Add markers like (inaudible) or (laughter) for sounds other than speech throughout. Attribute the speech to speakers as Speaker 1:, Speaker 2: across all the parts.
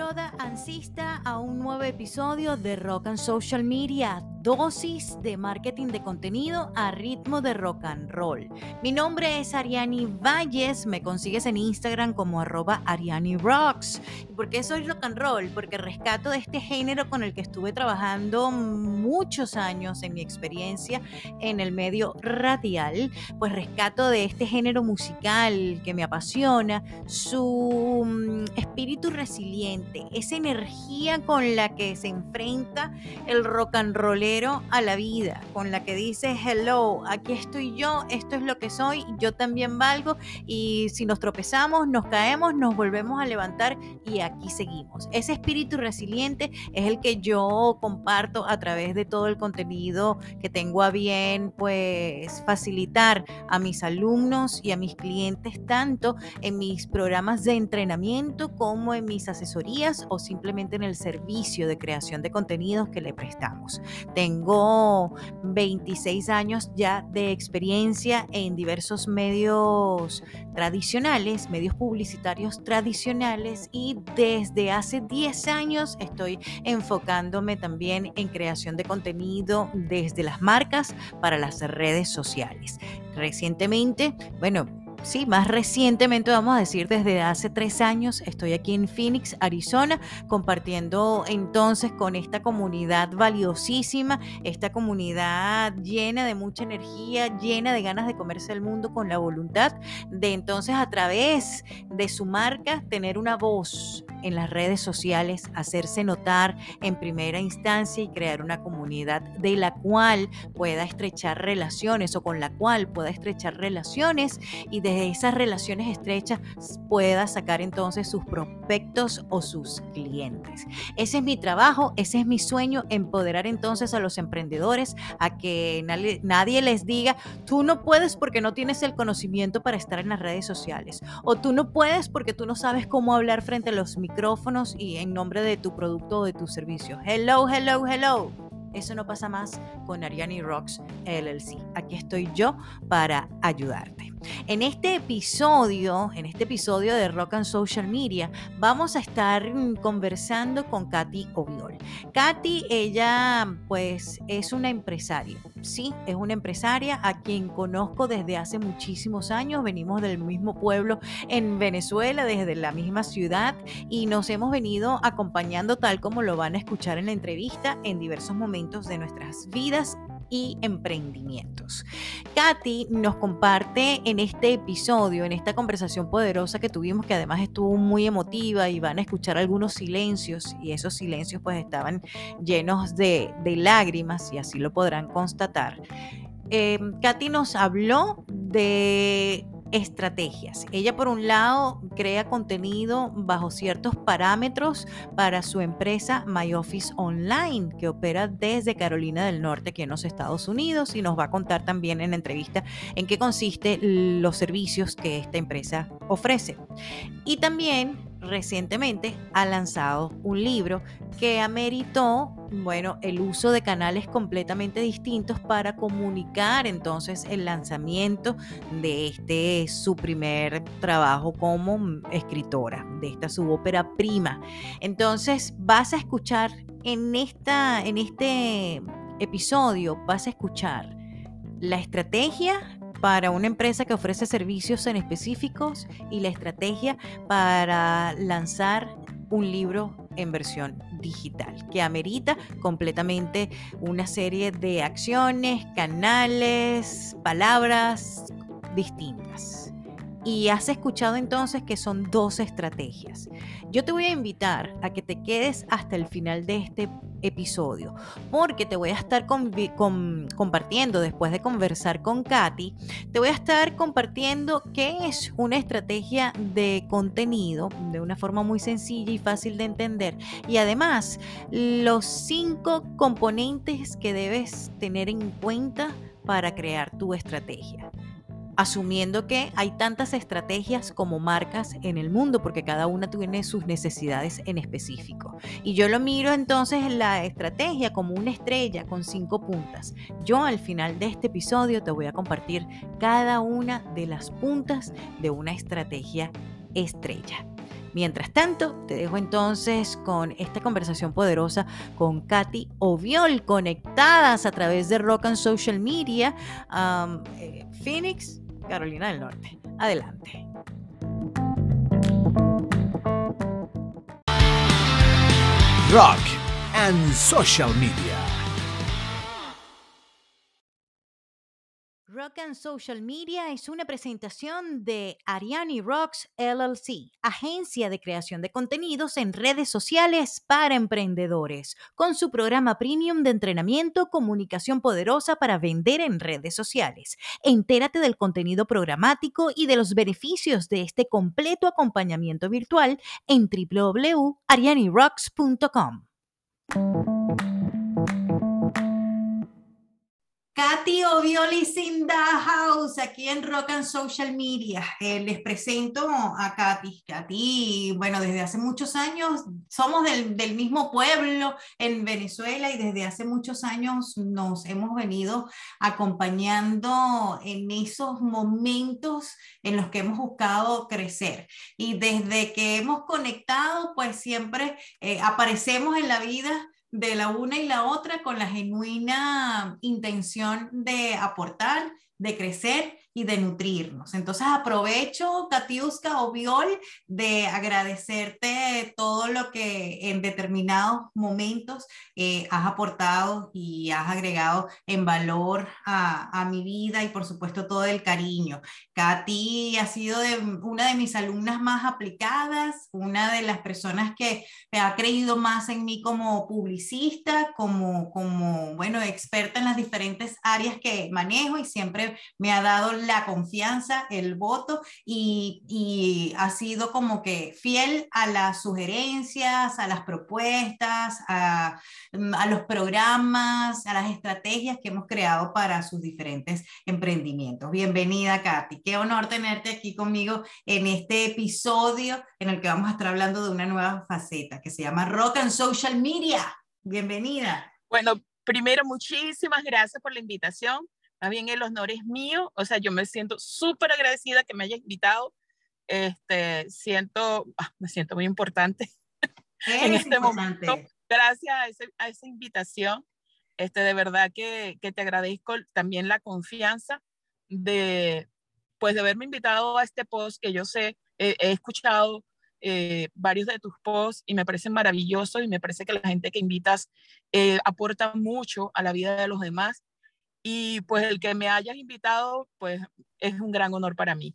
Speaker 1: broda ansista a un nuevo episodio de Rock and Social Media, dosis de marketing de contenido a ritmo de rock and roll. Mi nombre es Ariani Valles, me consigues en Instagram como arroba Ariani Rocks. ¿Y por qué soy rock and roll? Porque rescato de este género con el que estuve trabajando muchos años en mi experiencia en el medio radial, pues rescato de este género musical que me apasiona, su mm, espíritu resiliente, esa energía con la que se enfrenta el rock and rollero a la vida, con la que dice, hello, aquí estoy yo, esto es lo que soy, yo también valgo y si nos tropezamos, nos caemos, nos volvemos a levantar y aquí seguimos. Ese espíritu resiliente es el que yo comparto a través de todo el contenido que tengo a bien, pues facilitar a mis alumnos y a mis clientes tanto en mis programas de entrenamiento como en mis asesorías o simplemente en el servicio de creación de contenidos que le prestamos. Tengo 26 años ya de experiencia en diversos medios tradicionales, medios publicitarios tradicionales y desde hace 10 años estoy enfocándome también en creación de contenido desde las marcas para las redes sociales. Recientemente, bueno, sí, más recientemente, vamos a decir, desde hace tres años, estoy aquí en Phoenix, Arizona, compartiendo entonces con esta comunidad valiosísima, esta comunidad llena de mucha energía, llena de ganas de comerse el mundo con la voluntad de entonces a través de su marca tener una voz en las redes sociales, hacerse notar en primera instancia y crear una comunidad de la cual pueda estrechar relaciones o con la cual pueda estrechar relaciones y de de esas relaciones estrechas pueda sacar entonces sus prospectos o sus clientes. Ese es mi trabajo, ese es mi sueño, empoderar entonces a los emprendedores a que nadie, les diga, tú no puedes porque no tienes el conocimiento para estar en las redes sociales, o tú no puedes porque tú no sabes cómo hablar frente a los micrófonos y en nombre de tu producto o de tu servicio. Hello, hello, hello. Eso no pasa más con Ariani Rocks LLC. Aquí estoy yo para ayudarte. En este episodio, en este episodio de Rock and Social Media, vamos a estar conversando con Katy Oviol. Katy, ella pues es una empresaria, sí, es una empresaria a quien conozco desde hace muchísimos años. Venimos del mismo pueblo en Venezuela, desde la misma ciudad y nos hemos venido acompañando tal como lo van a escuchar en la entrevista en diversos momentos de nuestras vidas y emprendimientos. Katy nos comparte en este episodio, en esta conversación poderosa que tuvimos, que además estuvo muy emotiva y van a escuchar algunos silencios y esos silencios pues estaban llenos de, de lágrimas y así lo podrán constatar. Eh, Katy nos habló de estrategias. Ella por un lado crea contenido bajo ciertos parámetros para su empresa MyOffice Online, que opera desde Carolina del Norte, aquí en los Estados Unidos, y nos va a contar también en entrevista en qué consiste los servicios que esta empresa ofrece. Y también recientemente ha lanzado un libro que ameritó, bueno, el uso de canales completamente distintos para comunicar entonces el lanzamiento de este su primer trabajo como escritora, de esta su ópera prima. Entonces vas a escuchar en, esta, en este episodio, vas a escuchar la estrategia para una empresa que ofrece servicios en específicos y la estrategia para lanzar un libro en versión digital, que amerita completamente una serie de acciones, canales, palabras distintas. Y has escuchado entonces que son dos estrategias. Yo te voy a invitar a que te quedes hasta el final de este episodio, porque te voy a estar compartiendo, después de conversar con Katy, te voy a estar compartiendo qué es una estrategia de contenido de una forma muy sencilla y fácil de entender. Y además, los cinco componentes que debes tener en cuenta para crear tu estrategia asumiendo que hay tantas estrategias como marcas en el mundo, porque cada una tiene sus necesidades en específico. Y yo lo miro entonces en la estrategia como una estrella con cinco puntas. Yo al final de este episodio te voy a compartir cada una de las puntas de una estrategia estrella. Mientras tanto, te dejo entonces con esta conversación poderosa con Katy Oviol, conectadas a través de Rock and Social Media, eh, Phoenix, Carolina del Norte. Adelante.
Speaker 2: Rock and Social Media.
Speaker 1: Rock and Social Media es una presentación de Ariani Rocks LLC, agencia de creación de contenidos en redes sociales para emprendedores, con su programa premium de entrenamiento Comunicación Poderosa para vender en redes sociales. Entérate del contenido programático y de los beneficios de este completo acompañamiento virtual en www.arianirocks.com. Katy Oviolis in the house, aquí en Rock and Social Media. Eh, les presento a Katy. Katy, bueno, desde hace muchos años somos del, del, mismo pueblo en Venezuela y desde hace muchos años nos hemos venido acompañando en esos momentos en los que hemos buscado crecer. Y desde que hemos conectado, pues siempre eh, aparecemos en la vida de la una y la otra con la genuina intención de aportar, de crecer y de nutrirnos. Entonces aprovecho, Katiuska o Viol, de agradecerte todo lo que en determinados momentos eh, has aportado y has agregado en valor a, a, mi vida y por supuesto todo el cariño. Katy ha sido de, una de mis alumnas más aplicadas, una de las personas que ha creído más en mí como publicista, como, como, bueno, experta en las diferentes áreas que manejo y siempre me ha dado la confianza, el voto y, ha sido como que fiel a las sugerencias, a las propuestas, a, a, los programas, a las estrategias que hemos creado para sus diferentes emprendimientos. Bienvenida, Katy. Qué honor tenerte aquí conmigo en este episodio en el que vamos a estar hablando de una nueva faceta que se llama Rock and Social Media. Bienvenida.
Speaker 3: Bueno, primero, muchísimas gracias por la invitación. Más bien el honor es mío, o sea, yo me siento súper agradecida que me hayas invitado. Este, siento, ah, me siento muy importante (laughs) en este momento. Gracias a, ese, a, esa invitación. Este, de verdad que, que te agradezco también la confianza de, pues, de haberme invitado a este post que yo sé, he escuchado eh, varios de tus posts y me parecen maravillosos y me parece que la gente que invitas eh, aporta mucho a la vida de los demás y pues el que me hayas invitado, pues es un gran honor para mí.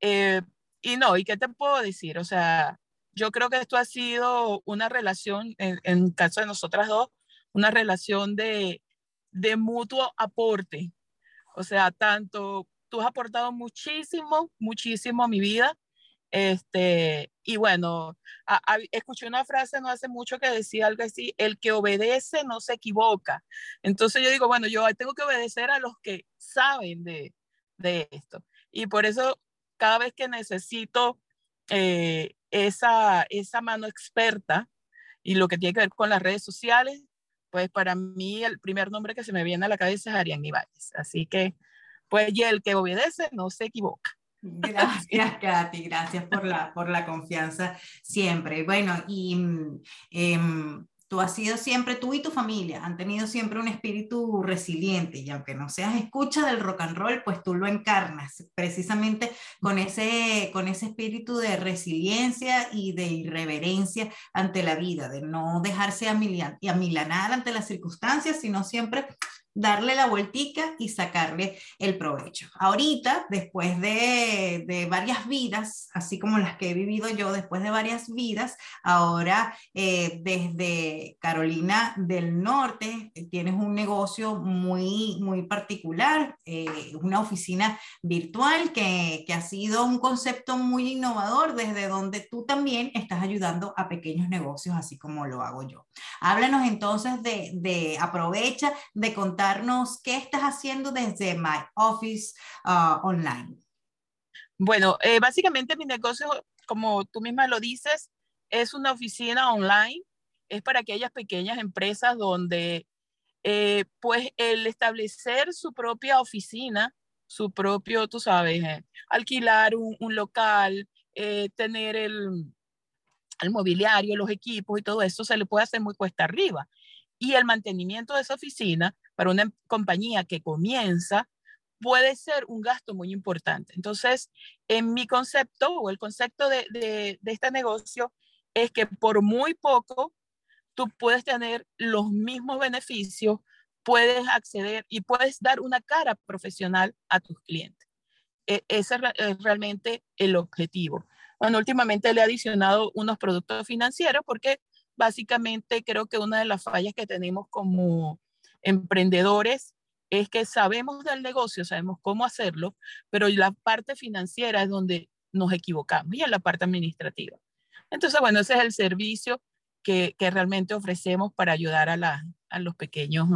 Speaker 3: Eh, y no, ¿y qué te puedo decir? O sea, yo creo que esto ha sido una relación, en, en caso de nosotras dos, una relación de, de mutuo aporte. O sea, tanto tú has aportado muchísimo, muchísimo a mi vida este, y bueno, escuché una frase no hace mucho que decía algo así, el que obedece no se equivoca. Entonces yo digo, bueno, yo tengo que obedecer a los que saben de, de esto. Y por eso cada vez que necesito eh, esa, esa mano experta y lo que tiene que ver con las redes sociales, pues para mí el primer nombre que se me viene a la cabeza es Arián Ibáñez. Así que, pues, y el que obedece no se equivoca.
Speaker 1: Gracias, Katy, gracias por la, por la confianza siempre. Bueno, y eh, tú has sido siempre, tú y tu familia han tenido siempre un espíritu resiliente y aunque no seas escucha del rock and roll, pues tú lo encarnas precisamente con ese, con ese espíritu de resiliencia y de irreverencia ante la vida, de no dejarse amilanar ante las circunstancias, sino siempre darle la vueltica y sacarle el provecho. Ahorita, después de, de, varias vidas, así como las que he vivido yo después de varias vidas, ahora eh, desde Carolina del Norte eh, tienes un negocio muy, muy particular, eh, una oficina virtual que, que ha sido un concepto muy innovador desde donde tú también estás ayudando a pequeños negocios, así como lo hago yo. Háblanos entonces de, de aprovecha de contar qué estás haciendo desde My Office uh, Online.
Speaker 3: Bueno, eh, básicamente mi negocio, como tú misma lo dices, es una oficina online. Es para aquellas pequeñas empresas donde, eh, pues, el establecer su propia oficina, su propio, tú sabes, eh, alquilar un, un local, tener el, al mobiliario, los equipos y todo eso se le puede hacer muy cuesta arriba. Y el mantenimiento de esa oficina para una compañía que comienza puede ser un gasto muy importante. Entonces, en mi concepto o el concepto de, de, de este negocio es que por muy poco tú puedes tener los mismos beneficios, puedes acceder y puedes dar una cara profesional a tus clientes. E, ese es realmente el objetivo. Bueno, últimamente le he adicionado unos productos financieros porque básicamente creo que una de las fallas que tenemos como emprendedores es que sabemos del negocio, sabemos cómo hacerlo, pero la parte financiera es donde nos equivocamos y en la parte administrativa. Entonces, bueno, ese es el servicio que, que realmente ofrecemos para ayudar a, la, a los pequeños,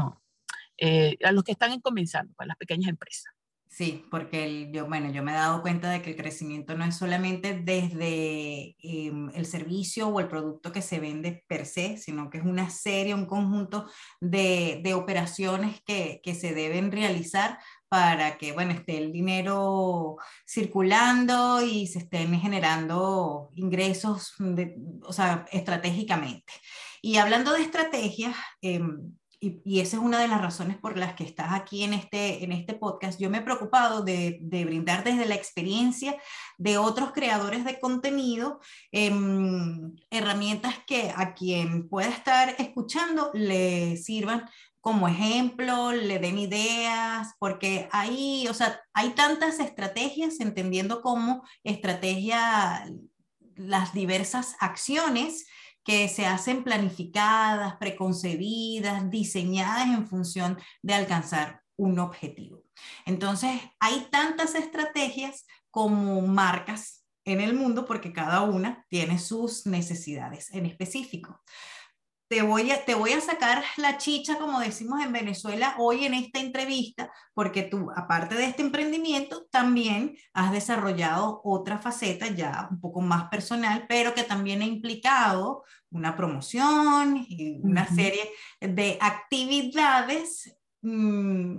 Speaker 3: eh, a los que están comenzando, para las pequeñas empresas.
Speaker 1: Sí, porque yo, bueno, yo me he dado cuenta de que el crecimiento no es solamente desde em, el servicio o el producto que se vende per se, sino que es una serie, un conjunto de, de operaciones que, que, se deben realizar para que, bueno, esté el dinero circulando y se estén generando ingresos, o sea, estratégicamente. Y hablando de estrategias, eh, y, esa es una de las razones por las que estás aquí en este, en este podcast, yo me he preocupado de, brindar desde la experiencia de otros creadores de contenido em, herramientas que a quien pueda estar escuchando le sirvan como ejemplo, le den ideas, porque hay, o sea, hay tantas estrategias, entendiendo como estrategia las diversas acciones que se hacen planificadas, preconcebidas, diseñadas en función de alcanzar un objetivo. Entonces, hay tantas estrategias como marcas en el mundo porque cada una tiene sus necesidades en específico te voy, a, te voy a sacar la chicha, como decimos en Venezuela, hoy en esta entrevista, porque tú, aparte de este emprendimiento, también has desarrollado otra faceta ya un poco más personal, pero que también ha implicado una promoción y una serie de actividades mm,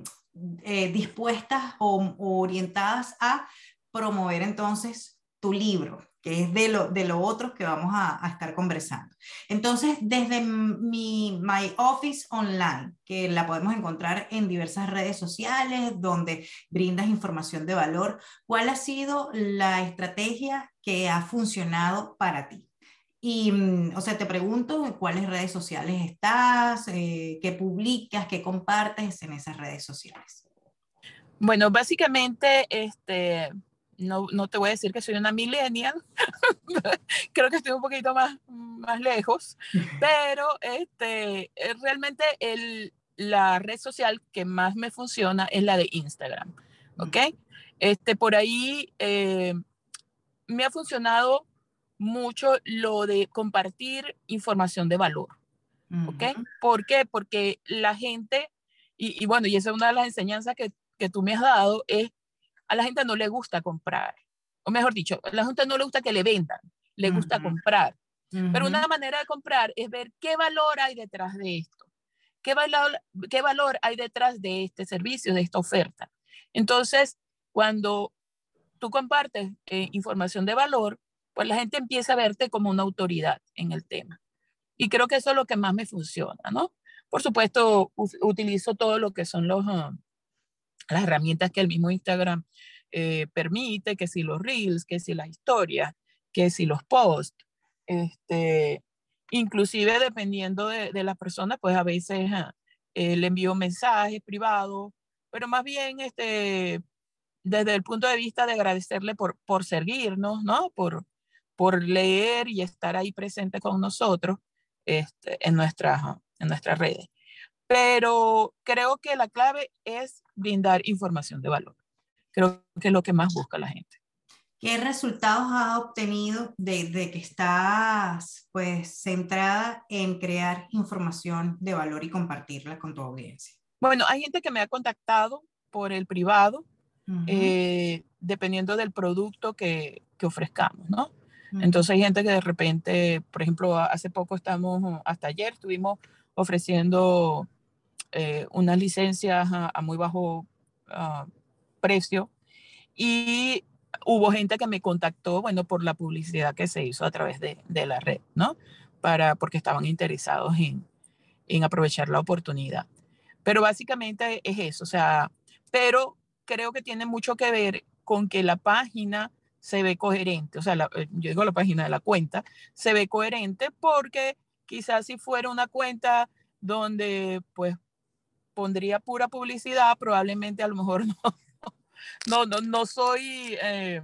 Speaker 1: eh, dispuestas o, o orientadas a promover entonces tu libro, que es de lo, de lo otro que vamos a, estar conversando. Entonces, desde mi My Office Online, que la podemos encontrar en diversas redes sociales, donde brindas información de valor, ¿cuál ha sido la estrategia que ha funcionado para ti? Y, mm, o sea, te pregunto en cuáles redes sociales estás, eh, qué publicas, qué compartes en esas redes sociales.
Speaker 3: Bueno, básicamente, este, no, no, te voy a decir que soy una millennial, (laughs) creo que estoy un poquito más, más lejos, (laughs) pero este, eh, realmente el, la red social que más me funciona es la de Instagram, ¿ok? Este, por ahí eh, me ha funcionado mucho lo de compartir información de valor, ¿ok? ¿Por qué? Porque la gente, y, y, bueno, y esa es una de las enseñanzas que, que tú me has dado, es a la gente no le gusta comprar, o mejor dicho, a la gente no le gusta que le vendan, le gusta comprar. Pero una manera de comprar es ver qué valor hay detrás de esto, qué valor, qué valor hay detrás de este servicio, de esta oferta. Entonces, cuando tú compartes eh, información de valor, pues la gente empieza a verte como una autoridad en el tema. Y creo que eso es lo que más me funciona, ¿no? Por supuesto, utilizo todo lo que son los, um, las herramientas que el mismo Instagram eh, permite, que si los reels, que si la historia, que si los posts, este, inclusive dependiendo de, de la persona, pues a veces eh, le envío mensajes privados, pero más bien este, desde el punto de vista de agradecerle por, por seguirnos, ¿no? Por, por leer y estar ahí presente con nosotros este, en, nuestras, en nuestras redes pero creo que la clave es brindar información de valor. Creo que es lo que más busca la gente.
Speaker 1: ¿Qué resultados has obtenido desde que estás pues centrada en crear información de valor y compartirla con tu audiencia?
Speaker 3: Bueno, hay gente que me ha contactado por el privado, uh -huh. eh, dependiendo del producto que, que ofrezcamos, ¿no? Uh -huh. Entonces hay gente que de repente, por ejemplo, hace poco estamos, hasta ayer estuvimos ofreciendo eh, unas licencias a, muy bajo uh, precio y hubo gente que me contactó, bueno, por la publicidad que se hizo a través de, de la red, ¿no? Para, porque estaban interesados en, en aprovechar la oportunidad. Pero básicamente es eso, o sea, pero creo que tiene mucho que ver con que la página se ve coherente, o sea, eh, yo digo la página de la cuenta, se ve coherente porque quizás si fuera una cuenta donde pues pondría pura publicidad, probablemente a lo mejor (laughs) no, no, no, no soy eh,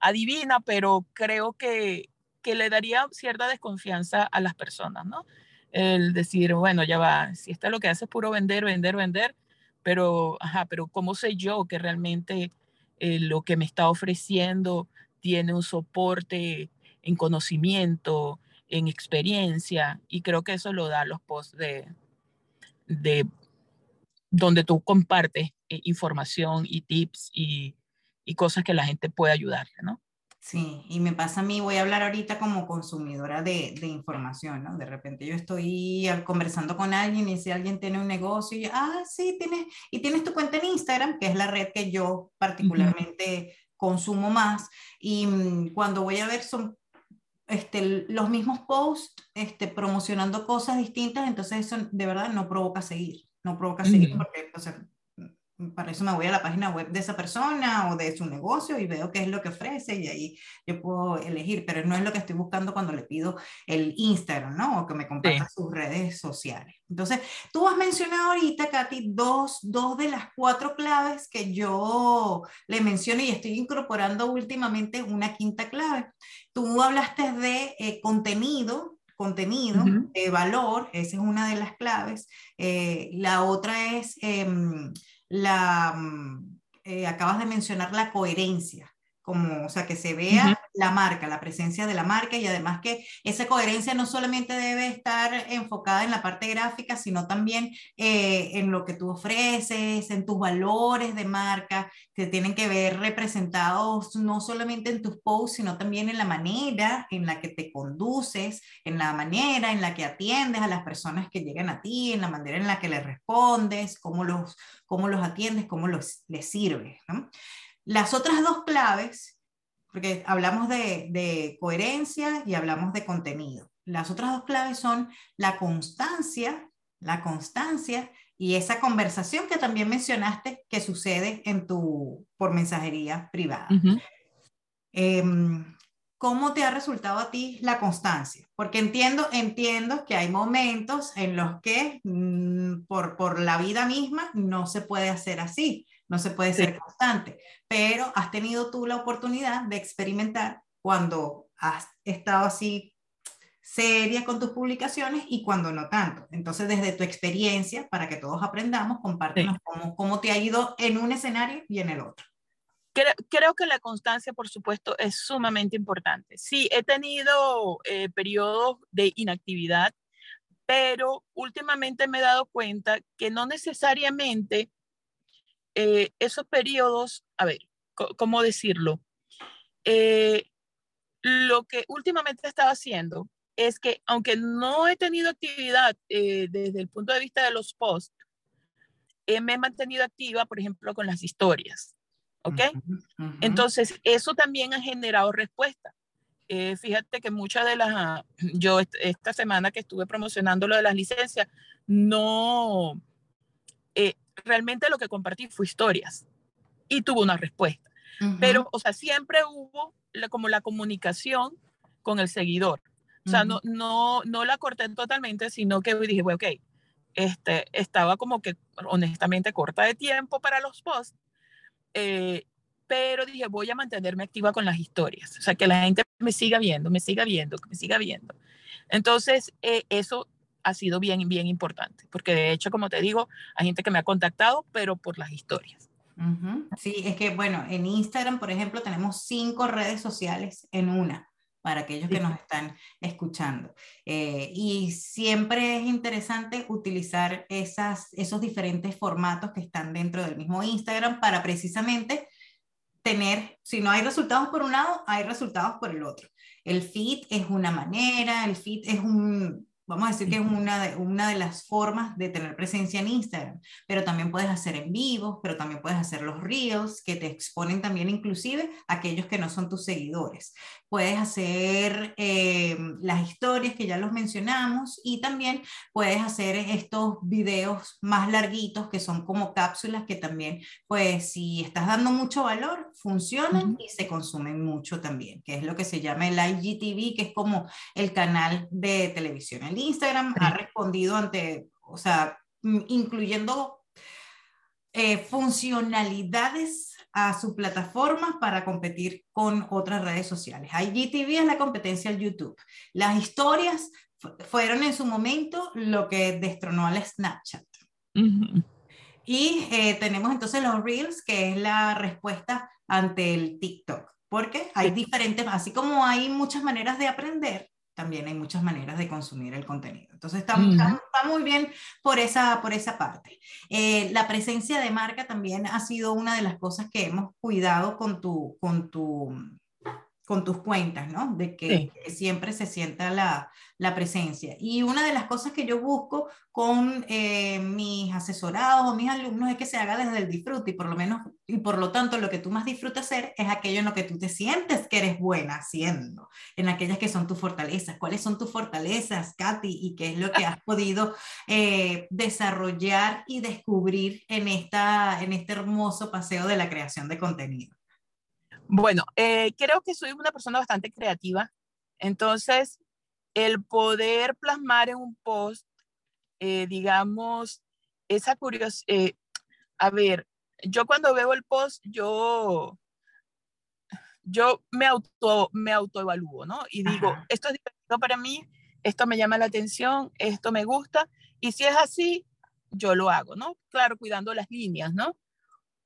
Speaker 3: adivina, pero creo que, que le daría cierta desconfianza a las personas, ¿no? El decir, bueno, ya va, si esto es lo que hace es puro vender, vender, vender, pero, ajá, pero ¿cómo sé yo que realmente eh, lo que me está ofreciendo tiene un soporte en conocimiento, en experiencia, y creo que eso lo da los posts de donde tú compartes eh, información y tips y, y, cosas que la gente puede ayudarle, ¿no?
Speaker 1: Sí, y me pasa a mí, voy a hablar ahorita como consumidora de, de información, ¿no? De repente yo estoy conversando con alguien y si alguien tiene un negocio, y ah, sí, tienes, y tienes tu cuenta en Instagram, que es la red que yo particularmente consumo más, y mm, cuando voy a ver son este, los mismos posts este, promocionando cosas distintas, entonces eso de verdad no provoca seguir, no provoca seguir porque, o sea, para eso me voy a la página web de esa persona o de su negocio y veo qué es lo que ofrece y ahí yo puedo elegir, pero no es lo que estoy buscando cuando le pido el Instagram, ¿no? O que me comparta sus redes sociales. Entonces, tú has mencionado ahorita, Katy, dos, dos de las cuatro claves que yo le mencioné y estoy incorporando últimamente una quinta clave. Tú hablaste de eh, contenido, contenido, de valor, esa es una de las claves. Eh, la otra es em, la, mm, eh, acabas de mencionar la coherencia, como, o sea, que se vea la marca, la presencia de la marca y además que esa coherencia no solamente debe estar enfocada en la parte gráfica, sino también eh, en lo que tú ofreces, en tus valores de marca, que tienen que ver representados no solamente en tus posts, sino también en la manera en la que te conduces, en la manera en la que atiendes a las personas que llegan a ti, en la manera en la que les respondes, cómo los, cómo los atiendes, cómo los, les sirves. Las otras dos claves porque hablamos de, coherencia y hablamos de contenido. Las otras dos claves son la constancia, la constancia y esa conversación que también mencionaste que sucede en tu, por mensajería privada. Em, ¿Cómo te ha resultado a ti la constancia? Porque entiendo, entiendo que hay momentos en los que mm, por, por la vida misma no se puede hacer así no se puede ser constante, pero has tenido tú la oportunidad de experimentar cuando has estado así seria con tus publicaciones y cuando no tanto. Entonces, desde tu experiencia, para que todos aprendamos, compártenos cómo, cómo, te ha ido en un escenario y en el otro.
Speaker 3: Creo, que la constancia, por supuesto, es sumamente importante. Sí, he tenido eh, periodos de inactividad, pero últimamente me he dado cuenta que no necesariamente eh, esos periodos, a ver, ¿cómo decirlo? Eh, lo que últimamente he estado haciendo es que, aunque no he tenido actividad eh, desde el punto de vista de los posts, me he mantenido activa, por ejemplo, con las historias. ¿Ok? Entonces, eso también ha generado respuesta. fíjate que muchas de las, yo esta semana que estuve promocionando lo de las licencias, no, realmente lo que compartí fue historias y tuvo una respuesta. Pero, o sea, siempre hubo como la comunicación con el seguidor. O sea, no, no, no la corté totalmente, sino que dije, bueno, ok, este, estaba como que honestamente corta de tiempo para los posts, eh, pero dije, voy a mantenerme activa con las historias. O sea, que la gente me siga viendo, me siga viendo, que me siga viendo. Entonces, eh, eso ha sido bien, bien importante, porque de hecho, como te digo, hay gente que me ha contactado, pero por las historias.
Speaker 1: Sí, es que bueno, en Instagram, por ejemplo, tenemos cinco redes sociales en una para aquellos que nos están escuchando. Eh, y siempre es interesante utilizar esas, esos diferentes formatos que están dentro del mismo Instagram para precisamente tener, si no hay resultados por un lado, hay resultados por el otro. El feed es una manera, el feed es un, Vamos a decir que es una de, una de las formas de tener presencia en Instagram, pero también puedes hacer en vivo, pero también puedes hacer los reels que te exponen también inclusive aquellos que no son tus seguidores. Puedes hacer eh, las historias que ya los mencionamos y también puedes hacer estos videos más larguitos que son como cápsulas que también, pues si estás dando mucho valor, funcionan y se consumen mucho también, que es lo que se llama el IGTV, que es como el canal de televisión Instagram ha respondido ante, o sea, incluyendo eh, funcionalidades a su plataforma para competir con otras redes sociales. IGTV es la competencia al YouTube. Las historias fueron en su momento lo que destronó al Snapchat. Y eh, tenemos entonces los Reels, que es la respuesta ante el TikTok, porque hay diferentes, así como hay muchas maneras de aprender, también hay muchas maneras de consumir el contenido. Entonces está, muy bien por esa, por esa parte. Eh, la presencia de marca también ha sido una de las cosas que hemos cuidado con tu, con tu con tus cuentas, ¿no? De que, siempre se sienta la, la, presencia. Y una de las cosas que yo busco con eh, mis asesorados o mis alumnos es que se haga desde el disfrute y por lo menos, y por lo tanto lo que tú más disfrutas hacer es aquello en lo que tú te sientes que eres buena haciendo, en aquellas que son tus fortalezas. ¿Cuáles son tus fortalezas, Katy? ¿Y qué es lo que has podido eh, desarrollar y descubrir en, esta, en este hermoso paseo de la creación de contenido?
Speaker 3: Bueno, eh, creo que soy una persona bastante creativa, entonces el poder plasmar en un post, eh, digamos, esa curiosidad, eh, a ver, yo cuando veo el post, yo, yo me, auto, me autoevalúo, ¿no? Y digo, esto es divertido para mí, esto me llama la atención, esto me gusta, y si es así, yo lo hago, ¿no? Claro, cuidando las líneas, ¿no?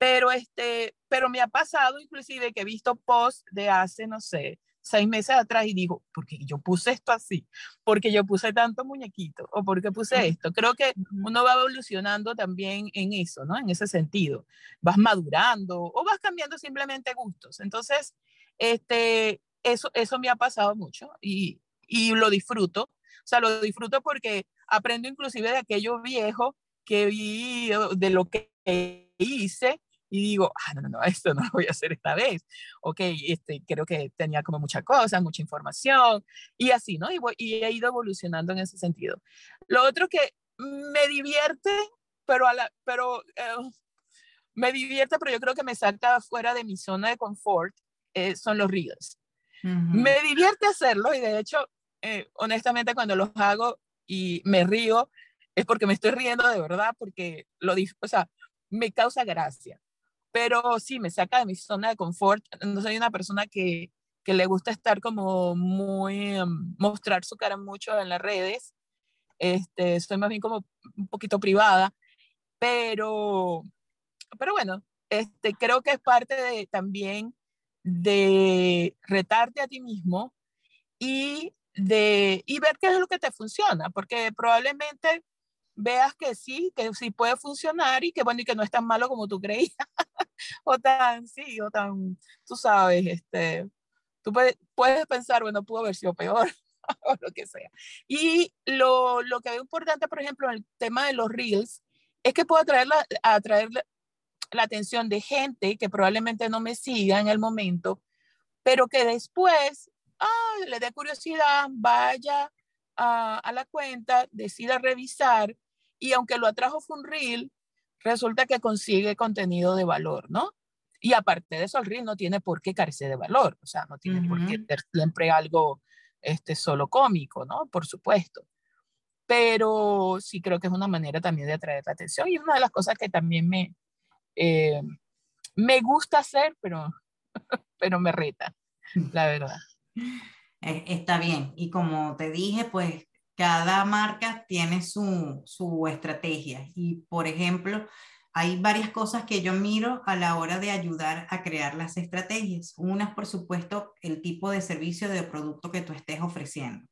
Speaker 3: Pero, este, pero me ha pasado inclusive que he visto posts de hace, no sé, seis meses atrás y digo, ¿por qué yo puse esto así? porque yo puse tanto muñequito? ¿O por qué puse esto? Creo que uno va evolucionando también en eso, ¿no? En ese sentido. Vas madurando o vas cambiando simplemente gustos. Entonces, este, eso, eso me ha pasado mucho y, y lo disfruto. O sea, lo disfruto porque aprendo inclusive de aquello viejo que vi, de lo que hice y digo, ah, no, no, no, (laughs) esto no lo voy a hacer esta vez. Ok, este, creo que tenía como mucha cosa, mucha información y así, ¿no? Y, y he ido evolucionando en ese sentido. Lo otro que me divierte, pero, a la, pero eh, (laughs) me divierte, pero yo creo que me salta fuera de mi zona de confort, eh, son los reels. Me divierte hacerlo y de hecho, eh, honestamente, cuando los hago y me río, es porque me estoy riendo de verdad, porque lo, o sea, me causa gracia pero sí, me saca de mi zona de confort. No soy una persona que, que le gusta estar como muy, em, mostrar su cara mucho en las redes. Este, soy más bien como un poquito privada, pero, pero bueno, este, creo que es parte de, también de retarte a ti mismo y, de, y ver qué es lo que te funciona, porque probablemente veas que sí, que sí puede funcionar y que bueno, y que no es tan malo como tú creías, (laughs) o tan, sí, o tan, tú sabes, este, tú puedes, puedes pensar, bueno, pudo haber sido peor, (laughs) o lo que sea. Y lo, lo que es importante, por ejemplo, en el tema de los reels, es que puedo atraer la, atraer la atención de gente que probablemente no me siga en el momento, pero que después ah, le dé curiosidad, vaya a, a, la cuenta, decida revisar y aunque lo atrajo fue un reel, resulta que consigue contenido de valor, ¿no? Y aparte de eso, el reel no tiene por qué carecer de valor, o sea, no tiene por qué ser siempre algo este, solo cómico, ¿no? Por supuesto. Pero sí creo que es una manera también de atraer la atención y una de las cosas que también me, eh, me gusta hacer, pero, (laughs) pero me reta, la verdad. (laughs)
Speaker 1: Eh, está bien. Y como te dije, pues cada marca tiene su, su estrategia y, por ejemplo, hay varias cosas que yo miro a la hora de ayudar a crear las estrategias. Una es, por supuesto, el tipo de servicio de producto que tú estés ofreciendo.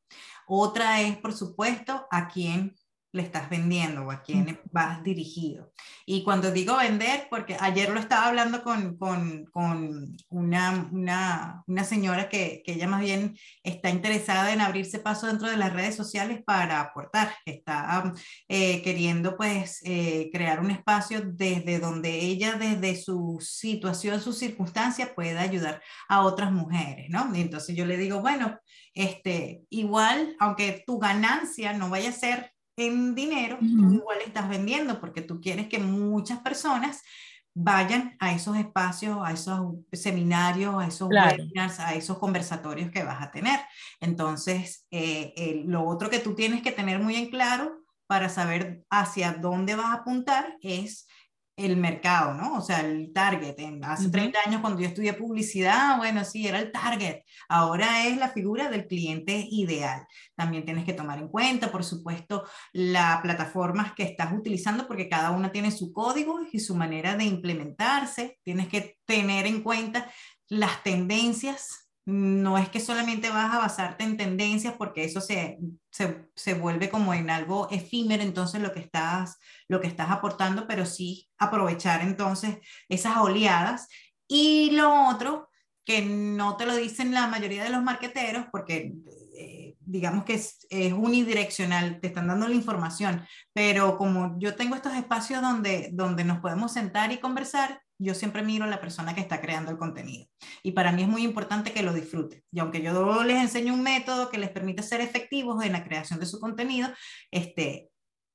Speaker 1: Otra es, por supuesto, a quién le estás vendiendo o a quién vas dirigido. Y cuando digo vender, porque ayer lo estaba hablando con, con, con una, una, una, señora que, que, ella más bien está interesada en abrirse paso dentro de las redes sociales para aportar, está eh, queriendo pues eh, crear un espacio desde donde ella, desde su situación, su circunstancia, pueda ayudar a otras mujeres, ¿no? Y entonces yo le digo, bueno, este, igual, aunque tu ganancia no vaya a ser en dinero, igual estás vendiendo porque tú quieres que muchas personas vayan a esos espacios, a esos seminarios, a esos webinars, a esos conversatorios que vas a tener. Entonces, eh, lo otro que tú tienes que tener muy en claro para saber hacia dónde vas a apuntar es el mercado, ¿no? O sea, el target. En, hace 30 años cuando yo estudié publicidad, bueno, sí, era el target. Ahora es la figura del cliente ideal. También tienes que tomar en cuenta, por supuesto, las plataformas que estás utilizando, porque cada una tiene su código y su manera de implementarse. Tienes que tener en cuenta las tendencias no es que solamente vas a basarte en tendencias porque eso se, se, vuelve como en algo efímero, entonces lo que, estás, lo que estás aportando, pero sí aprovechar entonces esas oleadas. Y lo otro, que no te lo dicen la mayoría de los marqueteros, porque eh, digamos que es, es, unidireccional, te están dando la información, pero como yo tengo estos espacios donde, donde nos podemos sentar y conversar, yo siempre miro a la persona que está creando el contenido. Y para mí es muy importante que lo disfruten. Y aunque yo les enseño un método que les permite ser efectivos en la creación de su contenido, este,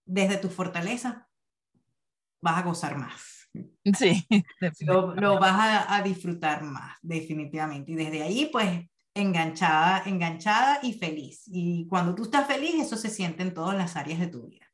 Speaker 1: desde tu fortaleza vas a gozar más.
Speaker 3: Sí, (laughs)
Speaker 1: lo, lo, vas a, a, disfrutar más, definitivamente. Y desde ahí, pues, enganchada, enganchada y feliz. Y cuando tú estás feliz, eso se siente en todas las áreas de tu vida.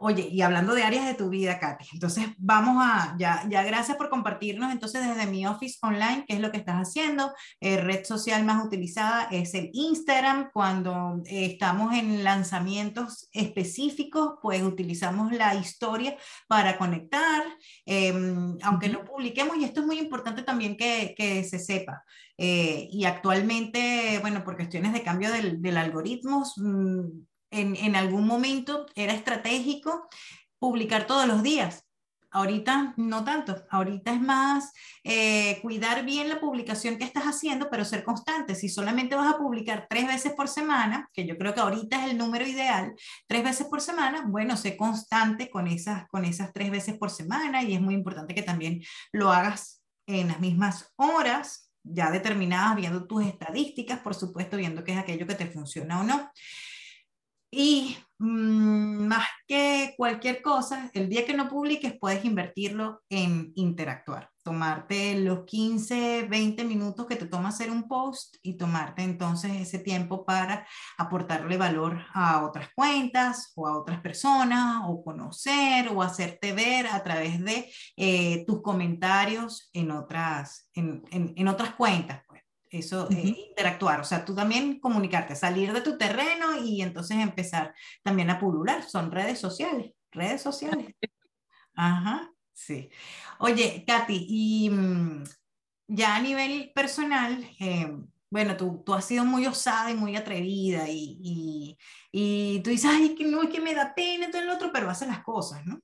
Speaker 1: Oye, y hablando de áreas de tu vida, Katy, entonces vamos a, ya, ya gracias por compartirnos entonces desde mi office online, qué es lo que estás haciendo. Eh, red social más utilizada es el Instagram. Cuando eh, estamos en lanzamientos específicos, pues utilizamos la historia para conectar, em, aunque no publiquemos, y esto es muy importante también que, que se sepa. Eh, y actualmente, bueno, por cuestiones de cambio del, del algoritmo, mm, en, algún momento era estratégico publicar todos los días. Ahorita no tanto, ahorita es más eh, cuidar bien la publicación que estás haciendo, pero ser constante. Si solamente vas a publicar tres veces por semana, que yo creo que ahorita es el número ideal, tres veces por semana, bueno, sé constante con esas, con esas tres veces por semana y es muy importante que también lo hagas en las mismas horas, ya determinadas, viendo tus estadísticas, por supuesto, viendo qué es aquello que te funciona o no. Y mm, más que cualquier cosa, el día que no publiques puedes invertirlo en interactuar, tomarte los 15, 20 minutos que te toma hacer un post y tomarte entonces ese tiempo para aportarle valor a otras cuentas o a otras personas o conocer o hacerte ver a través de eh, tus comentarios en otras, en, en otras cuentas eso, eh, interactuar, o sea, tú también comunicarte, salir de tu terreno y entonces empezar también a pulular, son redes sociales, redes sociales. Ajá, sí. Oye, Katy, y mm, ya a nivel personal, eh, bueno, tú, tú, has sido muy osada y muy atrevida y, y, y tú dices, ay, que no, es que me da pena todo el otro, pero hace las cosas, ¿no?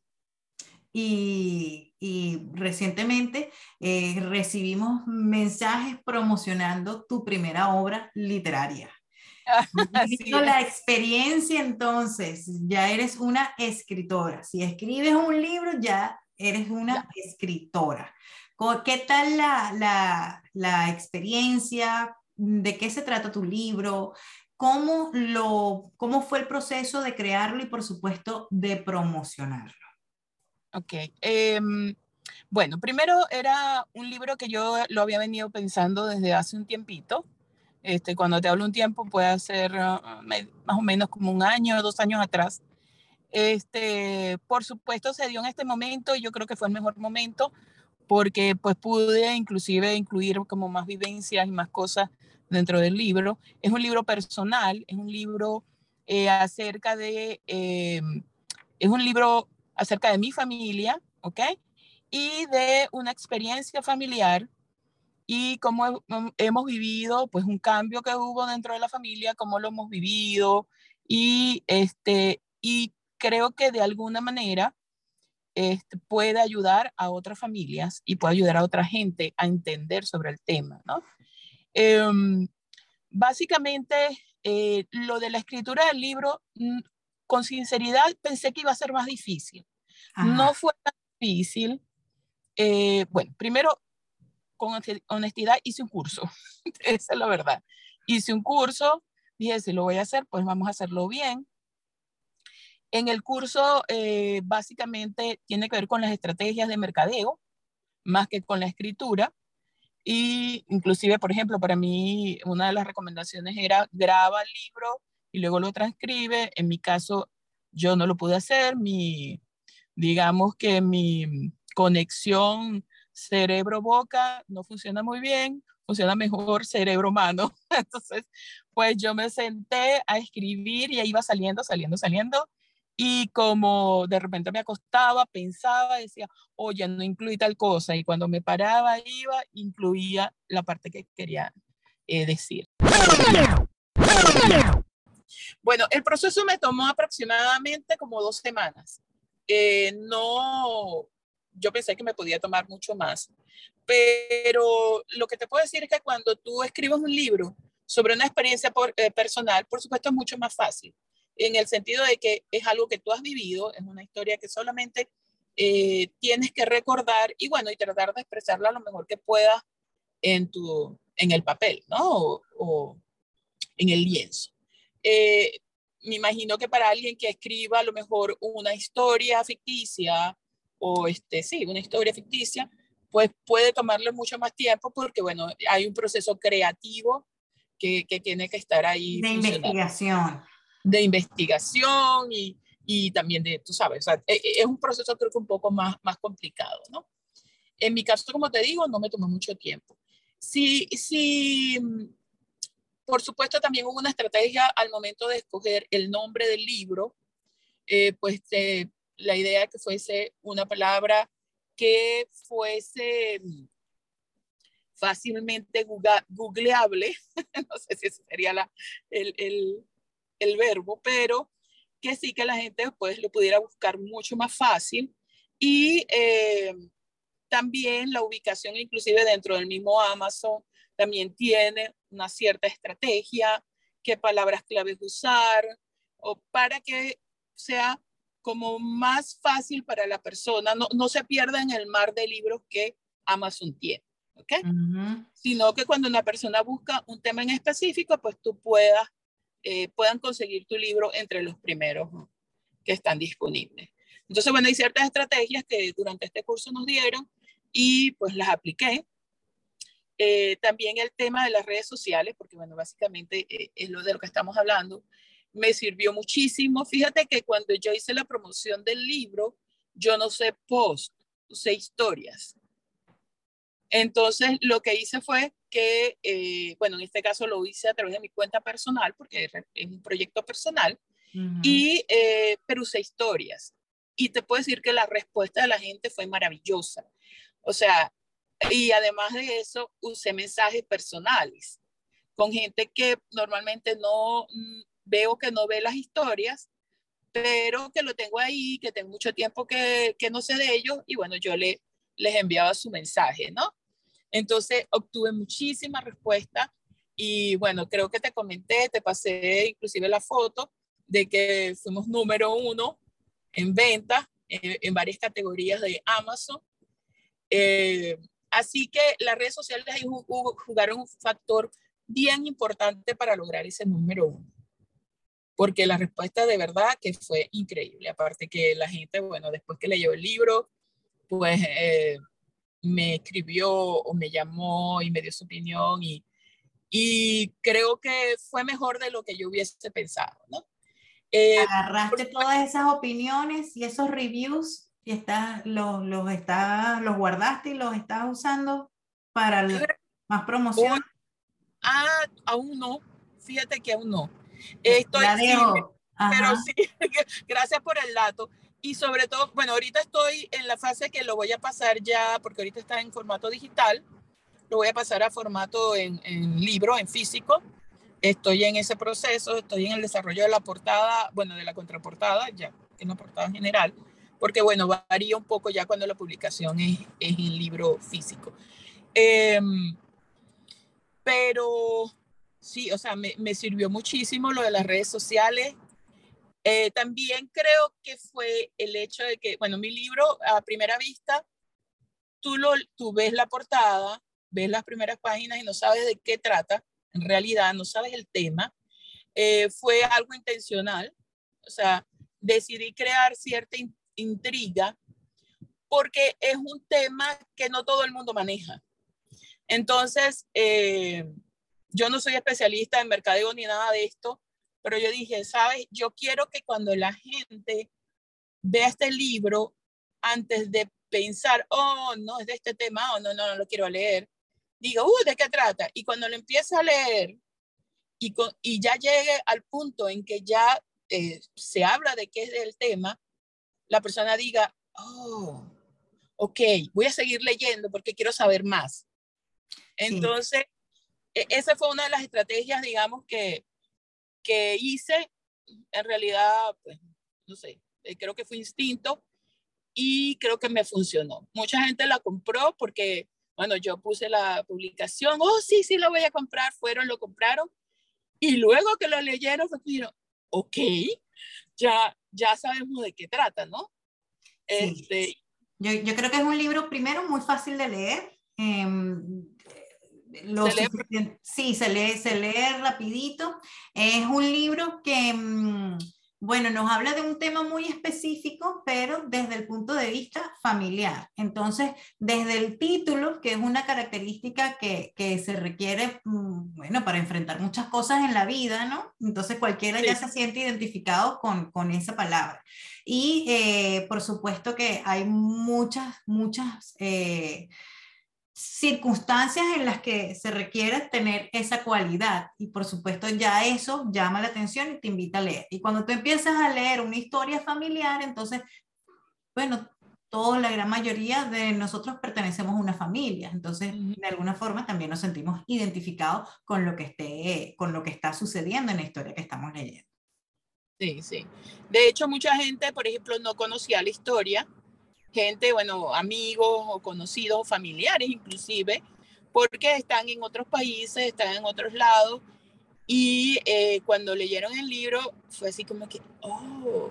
Speaker 1: Y, y recientemente eh, recibimos mensajes promocionando tu primera obra literaria. (laughs) la experiencia entonces, ya eres una escritora. Si escribes un libro, ya eres una escritora. ¿Qué tal la, la, la, experiencia? ¿De qué se trata tu libro? ¿Cómo, lo, ¿Cómo fue el proceso de crearlo y por supuesto de promocionarlo?
Speaker 3: Ok. Em, bueno, primero era un libro que yo lo había venido pensando desde hace un tiempito. Este, cuando te hablo un tiempo puede ser ah, más o menos como un año, dos años atrás. Este, por supuesto se dio en este momento y yo creo que fue el mejor momento porque pues pude inclusive incluir como más vivencias y más cosas dentro del libro. Es un libro personal, es un libro eh, acerca de, em, es un libro acerca de mi familia, ¿ok? Y de una experiencia familiar y cómo hemos vivido, pues un cambio que hubo dentro de la familia, cómo lo hemos vivido y, este, y creo que de alguna manera este, puede ayudar a otras familias y puede ayudar a otra gente a entender sobre el tema, ¿no? Em, básicamente, eh, lo de la escritura del libro, mm, con sinceridad, pensé que iba a ser más difícil. No fue tan difícil. Eh, bueno, primero, con honestidad, hice un curso. (laughs) Esa es la verdad. Hice un curso, dije, si lo voy a hacer, pues vamos a hacerlo bien. En el curso, eh, básicamente, tiene que ver con las estrategias de mercadeo, más que con la escritura. Y inclusive, por ejemplo, para mí, una de las recomendaciones era graba el libro y luego lo transcribe. En mi caso, yo no lo pude hacer. Mi, digamos que mi conexión cerebro-boca no funciona muy bien, funciona mejor cerebro-mano. (laughs) Entonces, pues yo me senté a escribir y ahí iba saliendo, saliendo, saliendo. Y como de repente me acostaba, pensaba, decía, oye, no incluí tal cosa. Y cuando me paraba, iba, incluía la parte que quería eh, decir. Bueno, el proceso me tomó aproximadamente como dos semanas. Eh, no, yo pensé que me podía tomar mucho más, pero lo que te puedo decir es que cuando tú escribes un libro sobre una experiencia eh, personal, por supuesto es mucho más fácil en el sentido de que es algo que tú has vivido, es una historia que solamente eh, tienes que recordar y bueno, y tratar de expresarla lo mejor que puedas en, tu, en el papel, ¿no? O, en el lienzo. Eh, me imagino que para alguien que escriba a lo mejor una historia ficticia o este, sí, una historia ficticia, pues puede tomarle mucho más tiempo porque, bueno, hay un proceso creativo que, que tiene que estar ahí.
Speaker 4: De investigación
Speaker 3: de investigación y, y también de, tú sabes, e, e, es un proceso creo que un poco más, más complicado, ¿no? En mi caso, como te digo, no me tomó mucho tiempo. Sí, sí, por supuesto también hubo una estrategia al momento de escoger el nombre del libro, eh, pues eh, la idea que fuese una palabra que fuese fácilmente googleable, (laughs) no sé si ese sería la, el, el, el verbo, pero que sí que la gente pues lo pudiera buscar mucho más fácil y eh, también la ubicación inclusive dentro del mismo Amazon también tiene una cierta estrategia, qué palabras claves usar o para que sea como más fácil para la persona, no, no se pierda en el mar de libros que Amazon tiene, ¿ok? Sino que cuando una persona busca un tema en específico, pues tú puedas eh, puedan conseguir tu libro entre los primeros que están disponibles. Entonces, bueno, hay ciertas estrategias que durante este curso nos dieron y pues las apliqué. Eh, también el tema de las redes sociales, porque bueno, básicamente eh, es lo de lo que estamos hablando, me sirvió muchísimo. Fíjate que cuando yo hice la promoción del libro, yo no sé post, sé historias. Entonces, lo que hice fue que, eh, bueno, en este caso lo hice a través de mi cuenta personal, porque es un proyecto personal, y, eh, pero usé historias. Y te puedo decir que la respuesta de la gente fue maravillosa. O sea, y además de eso, usé mensajes personales con gente que normalmente no mm, veo que no ve las historias, pero que lo tengo ahí, que tengo mucho tiempo que, que no sé de ellos, y bueno, yo le, les enviaba su mensaje, ¿no? Entonces obtuve muchísimas respuestas y bueno, creo que te comenté, te pasé inclusive la foto de que fuimos número uno en venta eh, en varias categorías de Amazon. Eh, así que las redes sociales jugaron un factor bien importante para lograr ese número uno. Porque la respuesta de verdad que fue increíble. Aparte que la gente, bueno, después que leyó el libro, pues eh, me escribió o me llamó y me dio su opinión y, y creo que fue mejor de lo que yo hubiese pensado, ¿no?
Speaker 4: Eh, Agarraste todas esas opiniones y esos reviews y estás, los, los, está, los guardaste y los estás usando para más promoción.
Speaker 3: ah, aún no. Fíjate que aún no. Estoy, pero sí, (laughs) gracias por el dato. Y sobre todo, bueno, ahorita estoy en la fase que lo voy a pasar ya, porque ahorita está en formato digital, lo voy a pasar a formato en, en libro, en físico. Estoy en ese proceso, estoy en el desarrollo de la portada, bueno, de la contraportada, ya en la portada general, porque bueno, varía un poco ya cuando la publicación es, es en libro físico. Em, pero sí, o sea, me, me, sirvió muchísimo lo de las redes sociales. Eh, también creo que fue el hecho de que, bueno, mi libro a primera vista, tú, lo, tú ves la portada, ves las primeras páginas y no sabes de qué trata, en realidad no sabes el tema. Eh, fue algo intencional, o sea, decidí crear cierta intriga porque es un tema que no todo el mundo maneja. Entonces, eh, yo no soy especialista en mercadeo ni nada de esto, pero yo dije, sabes, yo quiero que cuando la gente vea este libro, antes de pensar, oh, no es de este tema, o no, no, no lo quiero leer, diga, uh, ¿de qué trata? Y cuando lo empiece a leer y, y ya llegue al punto en que ya eh, se habla de qué es el tema, la persona diga, oh, ok, voy a seguir leyendo porque quiero saber más. Entonces, e, esa fue una de las estrategias, digamos, que, que hice. En realidad, pues, no sé, eh, creo que fue instinto y creo que me funcionó. Mucha gente la compró porque, bueno, yo puse la publicación, oh, sí, sí, lo voy a comprar, fueron, lo compraron. Y luego que lo leyeron, fue dijeron, ok, ya, ya sabemos de qué trata, ¿no?
Speaker 1: Este, yo, yo, creo que es un libro, primero, muy fácil de leer. Eh, sí, se lee, se lee rapidito. Es un libro que, mm, bueno, nos habla de un tema muy específico, pero desde el punto de vista familiar. Entonces, desde el título, que es una característica que, que se requiere, mm, bueno, para enfrentar muchas cosas en la vida, ¿no? Entonces, cualquiera ya se siente identificado con, con esa palabra. Y, eh, por supuesto que hay muchas, muchas... Eh, circunstancias en las que se requiere tener esa cualidad y por supuesto ya eso llama la atención y te invita a leer. Y cuando tú empiezas a leer una historia familiar, entonces, bueno, toda la gran mayoría de nosotros pertenecemos a una familia, entonces de alguna forma también nos sentimos identificados con lo que esté, con lo que está sucediendo en la historia que estamos leyendo.
Speaker 3: Sí, sí. De hecho, mucha gente, por ejemplo, no conocía la historia gente, bueno, amigos o conocidos, familiares inclusive, porque están en otros países, están en otros lados. Y eh, cuando leyeron el libro fue así como que, oh,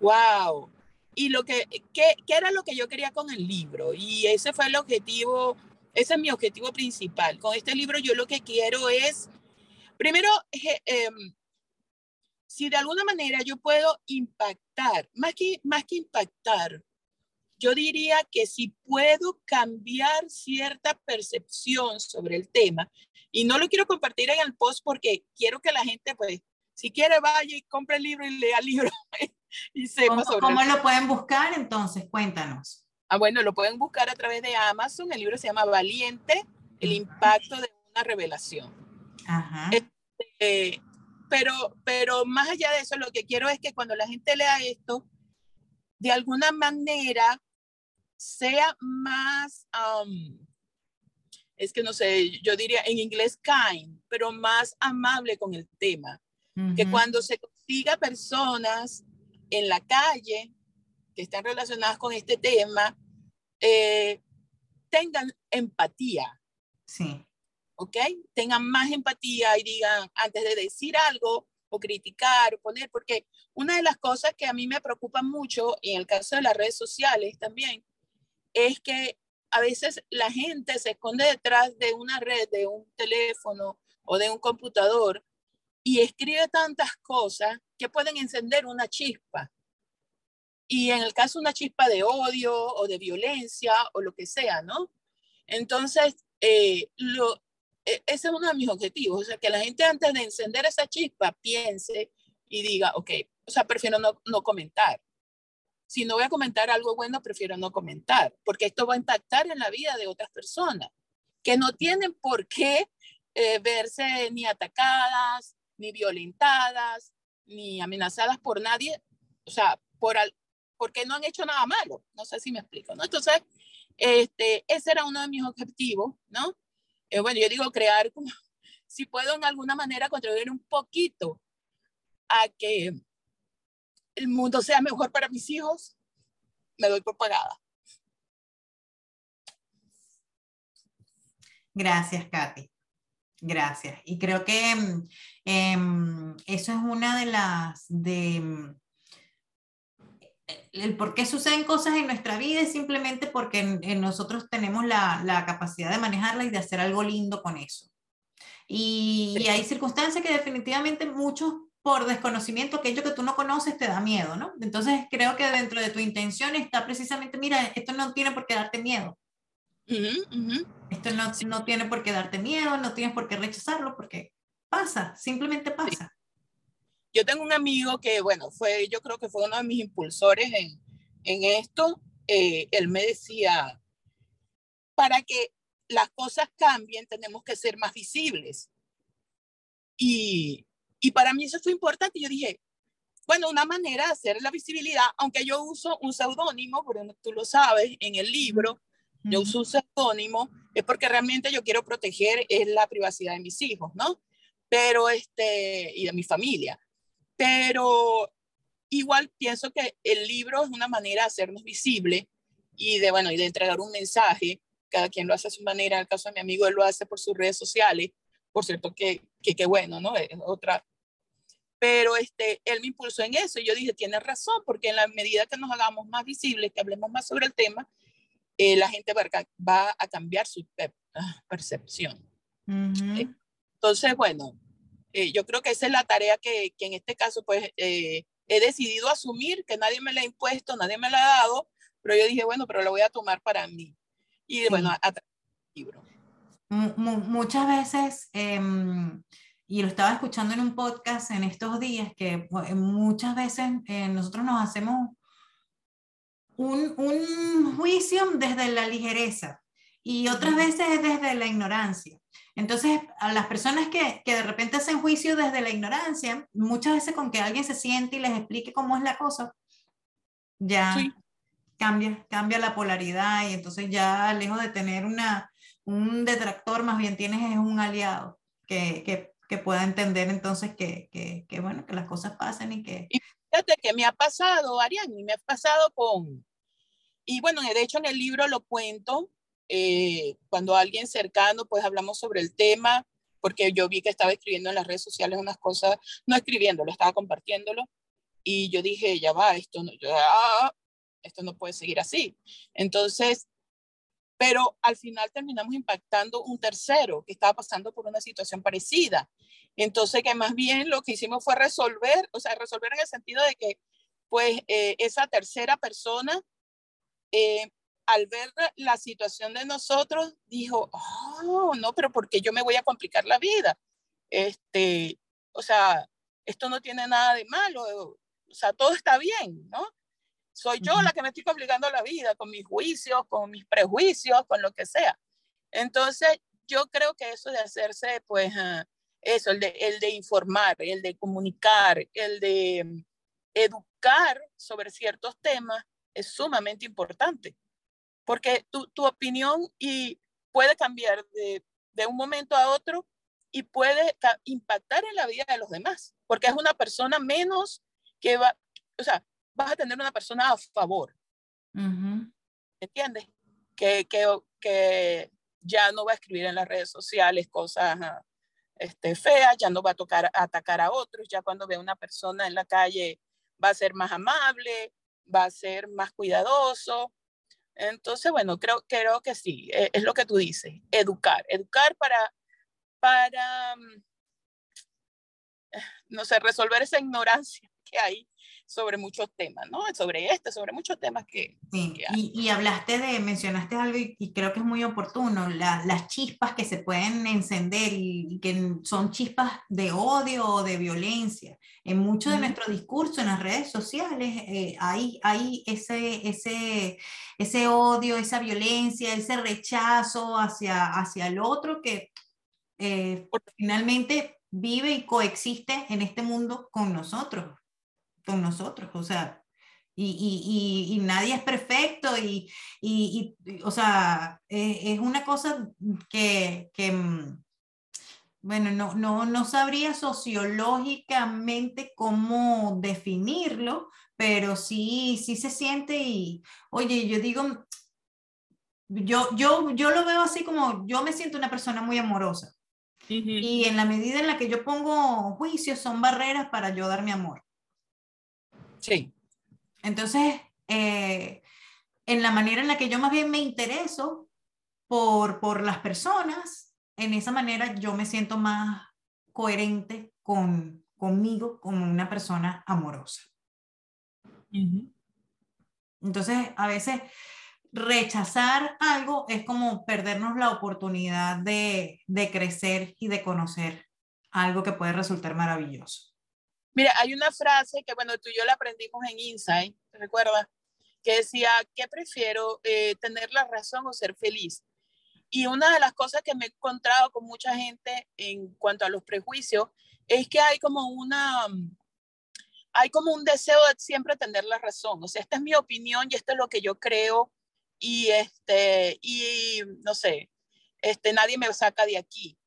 Speaker 3: wow. Y lo que, ¿qué, ¿qué era lo que yo quería con el libro? Y ese fue el objetivo, ese es mi objetivo principal. Con este libro yo lo que quiero es, primero, eh, si de alguna manera yo puedo impactar, más que, más que impactar, yo diría que si puedo cambiar cierta percepción sobre el tema, y no lo quiero compartir en el post porque quiero que la gente, pues, si quiere, vaya y compre el libro y lea el libro (laughs) y
Speaker 1: sepa ¿Cómo, ¿Cómo lo pueden buscar entonces? Cuéntanos.
Speaker 3: Ah, bueno, lo pueden buscar a través de Amazon. El libro se llama Valiente, el impacto de una revelación. Ajá. Este, pero, pero más allá de eso, lo que quiero es que cuando la gente lea esto, de alguna manera sea más, es que no sé, yo diría en inglés kind, pero más amable con el tema. Que cuando se consiga personas en la calle que están relacionadas con este tema, eh, tengan empatía.
Speaker 1: Sí.
Speaker 3: ¿Ok? Tengan más empatía y digan, antes de decir algo o criticar o poner, porque una de las cosas que a mí me preocupa mucho, en el caso de las redes sociales también, es que a veces la gente se esconde detrás de una red, de un teléfono o de un computador y escribe tantas cosas que pueden encender una chispa. Y en el caso una chispa de odio o de violencia o lo que sea, ¿no? Entonces, eh, lo, ese es uno de mis objetivos, o sea, que la gente antes de encender esa chispa piense y diga, ok, o sea, prefiero no, no comentar. Si no voy a comentar algo bueno, prefiero no comentar, porque esto va a impactar en la vida de otras personas que no tienen por qué eh, verse ni atacadas, ni violentadas, ni amenazadas por nadie, o sea, por al, porque no han hecho nada malo. No sé si me explico, ¿no? Entonces, este, ese era uno de mis objetivos, ¿no? Eh, bueno, yo digo crear, (laughs) si puedo en alguna manera contribuir un poquito a que el mundo sea mejor para mis hijos, me doy por pagada.
Speaker 1: Gracias, Katy. Gracias. Y creo que mm, em, eso es una de las, de, mm, el por qué suceden cosas en nuestra vida es simplemente porque nosotros tenemos la, la, capacidad de manejarla y de hacer algo lindo con eso. Y, y, hay circunstancias que definitivamente muchos por desconocimiento, aquello que tú no conoces te da miedo, ¿no? Entonces creo que dentro de tu intención está precisamente, mira, esto no tiene por qué darte miedo. Esto no, no, tiene por qué darte miedo, no tienes por qué rechazarlo, porque pasa, simplemente pasa.
Speaker 3: Yo tengo un amigo que, bueno, fue, yo creo que fue uno de mis impulsores en, en esto. Eh, él me decía, para que las cosas cambien, tenemos que ser más visibles. Y, y para mí eso fue importante. Yo dije, bueno, una manera de hacer la visibilidad, aunque yo uso un seudónimo, pero tú lo sabes, en el libro, yo uso un seudónimo, es porque realmente yo quiero proteger es la privacidad de mis hijos, ¿no? Pero este, y de mi familia. Pero igual pienso que el libro es una manera de hacernos visible y de, bueno, y de entregar un mensaje. Cada quien lo hace a su manera. En el caso de mi amigo, él lo hace por sus redes sociales. Por cierto, que, que, que bueno, ¿no? Es otra. Pero este, él me impulsó en eso y yo dije, tiene razón, porque en la medida que nos hagamos más visibles, que hablemos más sobre el tema, eh, la gente va, a cambiar su ah, percepción. Entonces, bueno, eh, yo creo que esa es la tarea que, que en este caso, pues, eh, he decidido asumir, que nadie me la ha impuesto, nadie me la ha dado, pero yo dije, bueno, pero lo voy a tomar para mí. Y bueno, a, a libro.
Speaker 1: muchas veces, em, y lo estaba escuchando en un podcast en estos días, que muchas veces nosotros nos hacemos un, un juicio desde la ligereza y otras veces desde la ignorancia. Entonces, a las personas que, que, de repente hacen juicio desde la ignorancia, muchas veces con que alguien se siente y les explique cómo es la cosa, ya cambia, cambia la polaridad y entonces ya lejos de tener una, un detractor, más bien tienes es un aliado que, que, que pueda entender entonces que, que, bueno, que las cosas pasen y que...
Speaker 3: Y fíjate que me ha pasado, Ariane, me ha pasado con, y bueno, de hecho en el libro lo cuento, eh, cuando alguien cercano, pues hablamos sobre el tema, porque yo vi que estaba escribiendo en las redes sociales unas cosas, no escribiéndolo, estaba compartiéndolo, y yo dije, ya va, esto no, ah, esto no puede seguir así. Entonces, pero al final terminamos impactando un tercero que estaba pasando por una situación parecida. Entonces, que más bien lo que hicimos fue resolver, o sea, resolver en el sentido de que, pues, eh, esa tercera persona eh, al ver la situación de nosotros, dijo, oh, no, pero porque yo me voy a complicar la vida? Este, o sea, esto no tiene nada de malo, o sea, todo está bien, ¿no? Soy yo la que me estoy complicando la vida con mis juicios, con mis prejuicios, con lo que sea. Entonces, yo creo que eso de hacerse, pues, ah, eso, el de, el de informar, el de comunicar, el de mm, educar sobre ciertos temas, es sumamente importante, porque tu, tu opinión y puede cambiar de, de, un momento a otro y puede impactar en la vida de los demás, porque es una persona menos que va, o sea, vas a tener una persona a favor. ¿Entiendes? Que, que, que, ya no va a escribir en las redes sociales cosas este, feas, ya no va a tocar, a atacar a otros, ya cuando ve a una persona en la calle va a ser más amable, va a ser más cuidadoso. Entonces, bueno, creo, creo que sí, e, es lo que tú dices, educar, educar para, para, mm, no sé, resolver esa ignorancia (laughs) que hay sobre muchos temas, ¿no? Sobre este, sobre muchos temas que...
Speaker 1: Sí, Y, hablaste de, mencionaste algo y, creo que es muy oportuno, las chispas que se pueden encender y, que son chispas de odio o de violencia. En mucho de nuestro discurso en las redes sociales eh, hay, hay ese, ese, ese odio, esa violencia, ese rechazo hacia, hacia el otro que eh, finalmente vive y coexiste en este mundo con nosotros con nosotros, o sea, y, y, y, nadie es perfecto y, y o sea, es, es, una cosa que, que, mm, bueno, no, no, no sabría sociológicamente cómo definirlo, pero sí, sí se siente y, oye, yo digo, yo, yo, yo lo veo así como, yo me siento una persona muy amorosa. Y en la medida en la que yo pongo juicios, son barreras para yo dar mi amor.
Speaker 3: Sí.
Speaker 1: Entonces, eh, en la manera en la que yo más bien me intereso por, por las personas, en esa manera yo me siento más coherente con, conmigo como una persona amorosa. Entonces, a veces rechazar algo es como perdernos la oportunidad de, de crecer y de conocer algo que puede resultar maravilloso.
Speaker 3: Mira, hay una frase que, bueno, tú y yo la aprendimos en Insight, ¿te recuerdas? Que decía, ¿qué prefiero, eh, tener la razón o ser feliz? Y una de las cosas que me he encontrado con mucha gente en cuanto a los prejuicios es que hay como una, hay como un deseo de siempre tener la razón. O sea, esta es mi opinión y esto es lo que yo creo y este, y no sé, este, nadie me saca de aquí.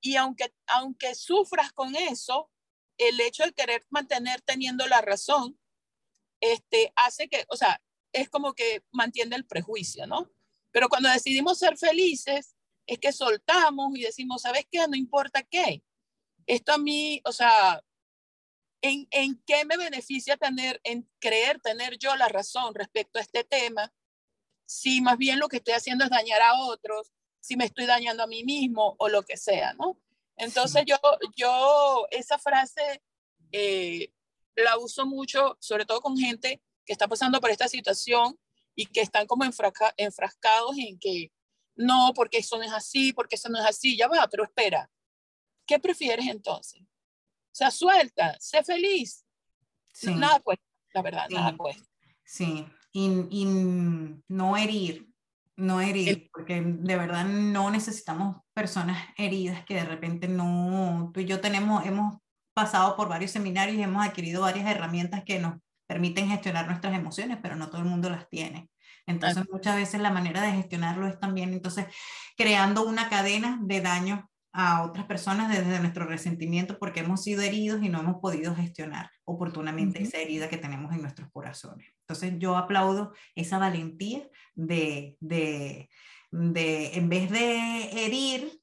Speaker 3: Y aunque, aunque sufras con eso, el hecho de querer mantener teniendo la razón, este, hace que, o sea, es como que mantiene el prejuicio, ¿no? Pero cuando decidimos ser felices, es que soltamos y decimos, ¿sabes qué? No importa qué. Esto a mí, o sea, ¿en, ¿en qué me beneficia tener, en creer tener yo la razón respecto a este tema? Si más bien lo que estoy haciendo es dañar a otros, si me estoy dañando a mí mismo o lo que sea, ¿no? Entonces yo, yo esa frase eh, la uso mucho, sobre todo con gente que está pasando por esta situación y que están como enfrascados en que no, porque eso no es así, porque eso no es así, ya va, pero espera, ¿qué prefieres entonces? O sea, suelta, sé feliz. Sí. Nada cuesta, la verdad, nada cuesta.
Speaker 1: Sí, y, y, no herir, no herir, porque de verdad no necesitamos personas heridas que de repente no, tú y yo tenemos, hemos pasado por varios seminarios y hemos adquirido varias herramientas que nos permiten gestionar nuestras emociones, pero no todo el mundo las tiene. Entonces, muchas veces la manera de gestionarlo es también, entonces, creando una cadena de daño a otras personas desde nuestro resentimiento porque hemos sido heridos y no hemos podido gestionar oportunamente esa herida que tenemos en nuestros corazones. Entonces, yo aplaudo esa valentía de, de, de en vez de herir,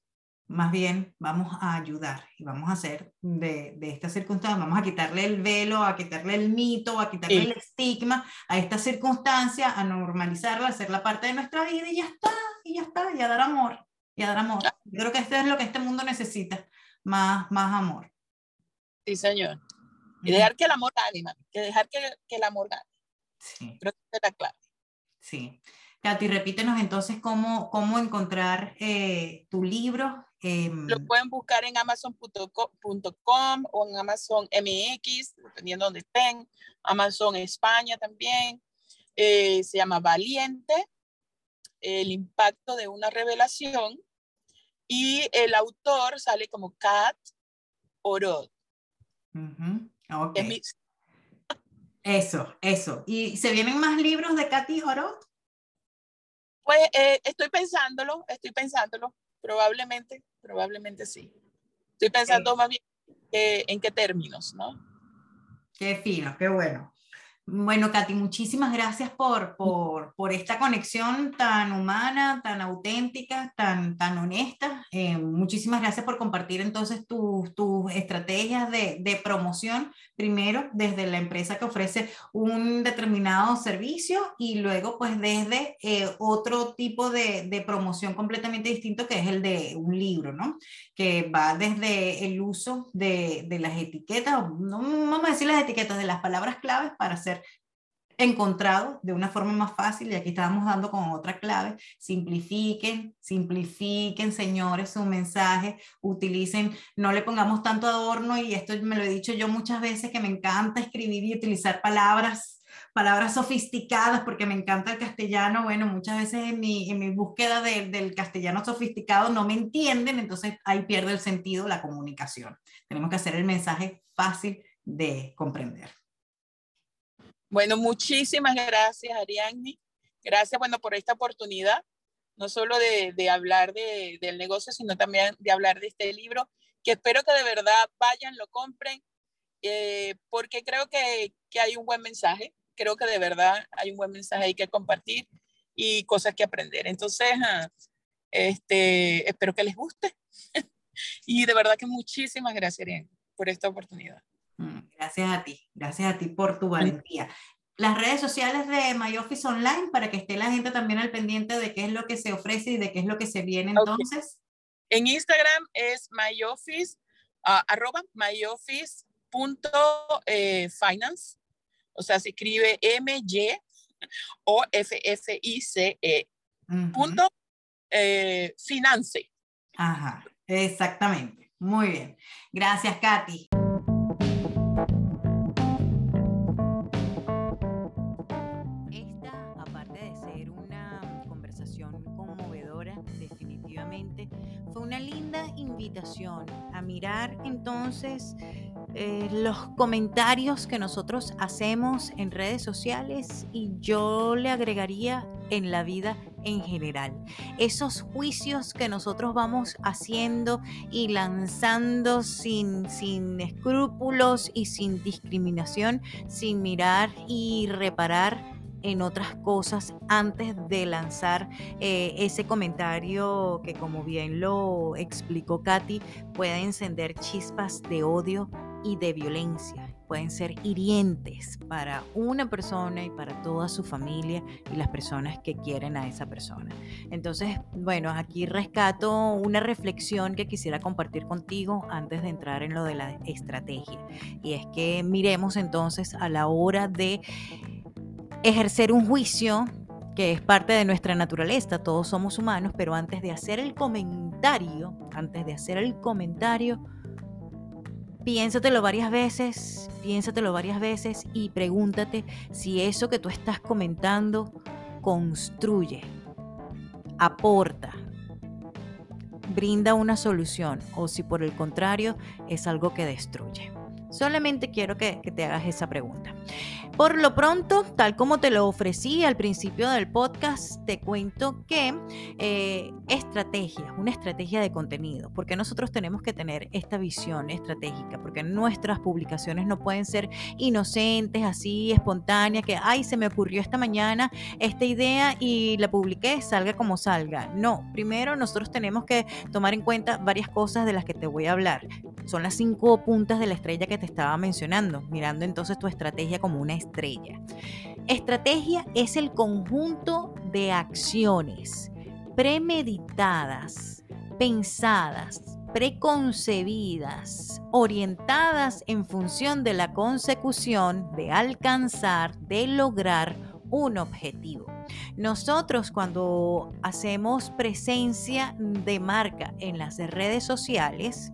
Speaker 1: más bien vamos a ayudar y vamos a hacer de, de, esta circunstancia, vamos a quitarle el velo, a quitarle el mito, a quitarle el estigma a esta circunstancia, a normalizarla, a hacerla parte de nuestra vida y ya está, y ya está, y a dar amor, y a dar amor. Yo creo que esto es lo que este mundo necesita, más, más amor.
Speaker 3: Sí, señor. Y dejar que el amor gane, que dejar que, que el amor gane. Sí. Creo que está claro.
Speaker 1: Sí. Katy, repítenos entonces cómo, cómo encontrar eh, tu libro.
Speaker 3: Eh, Lo pueden buscar en amazon.com o en Amazon MX, dependiendo de donde estén. Amazon España también. Eh, se llama Valiente, el impacto de una revelación. Y el autor sale como Kat Orod.
Speaker 1: okay. Eso, eso. ¿Y se vienen más libros de Katy Orod?
Speaker 3: Pues eh, estoy pensándolo, estoy pensándolo, probablemente, probablemente sí. Estoy pensando más bien eh, en qué términos, ¿no?
Speaker 1: Qué fino, qué bueno. Bueno, Katy, muchísimas gracias por, por, por, esta conexión tan humana, tan auténtica, tan, tan honesta. Eh, muchísimas gracias por compartir entonces tus estrategias de, de, promoción, primero desde la empresa que ofrece un determinado servicio y luego pues desde eh, otro tipo de, de, promoción completamente distinto que es el de un libro, ¿no? Que va desde el uso de, de las etiquetas, no vamos a decir las etiquetas, de las palabras claves para hacer encontrado de una forma más fácil, y aquí estábamos dando con otra clave, simplifiquen, simplifiquen, señores, su mensaje, utilicen, no le pongamos tanto adorno, y esto me lo he dicho yo muchas veces, que me encanta escribir y utilizar palabras palabras sofisticadas, porque me encanta el castellano, bueno, muchas veces en mi, en mi búsqueda del castellano sofisticado no me entienden, entonces ahí pierde el sentido la comunicación. Tenemos que hacer el mensaje fácil de comprender.
Speaker 3: Bueno, muchísimas gracias, Ariadne. Gracias, bueno, por esta oportunidad no solo de, de hablar de, del negocio, sino también de hablar de este libro, que espero que de verdad vayan, lo compren, eh, porque creo que, que, hay un buen mensaje, creo que de verdad hay un buen mensaje ahí que compartir y cosas que aprender. Entonces, ah, este, espero que les guste. (laughs) y de verdad que muchísimas gracias, por esta oportunidad.
Speaker 4: Gracias a ti, gracias a ti por tu valentía. Las redes sociales de MyOffice Online para que esté la gente también al pendiente de qué es lo que se ofrece y de qué es lo que se viene entonces.
Speaker 3: En Instagram es myoffice, uh, arroba myoffice.finance. O sea, se escribe M-Y o F-F-I-C-E. Punto eh, finance.
Speaker 4: Ajá, exactamente. Muy bien. Gracias, Katy.
Speaker 1: A mirar entonces eh, los comentarios que nosotros hacemos en redes sociales y yo le agregaría en la vida en general. Esos juicios que nosotros vamos haciendo y lanzando sin, sin escrúpulos y sin discriminación, sin mirar y reparar en otras cosas antes de lanzar eh, ese comentario que como bien lo explicó Katy, puede encender chispas de odio y de violencia. Pueden ser hirientes para una persona y para toda su familia y las personas que quieren a esa persona. Entonces, bueno, aquí rescato una reflexión que quisiera compartir contigo antes de entrar en lo de la estrategia. Y es que miremos entonces a la hora de ejercer un juicio que es parte de nuestra naturaleza, todos somos humanos, pero antes de hacer el comentario, antes de hacer el comentario, piénsatelo varias veces, piénsatelo varias veces y pregúntate si eso que tú estás comentando construye, aporta, brinda una solución o si por el contrario es algo que destruye. Solamente quiero que, te hagas esa pregunta. Por lo pronto, tal como te lo ofrecí al principio del podcast, te cuento que eh, estrategia, una estrategia de contenido, porque nosotros tenemos que tener esta visión estratégica, porque nuestras publicaciones no pueden ser inocentes, así, espontáneas, que, ay, se me ocurrió esta mañana esta idea y la publiqué, salga como salga. No, primero nosotros tenemos que tomar en cuenta varias cosas de las que te voy a hablar. Son las cinco puntas de la estrella que estaba mencionando, mirando entonces tu estrategia como una estrella. Estrategia es el conjunto de acciones premeditadas, pensadas, preconcebidas, orientadas en función de la consecución de alcanzar, de lograr un objetivo. Nosotros cuando hacemos presencia de marca en las redes sociales,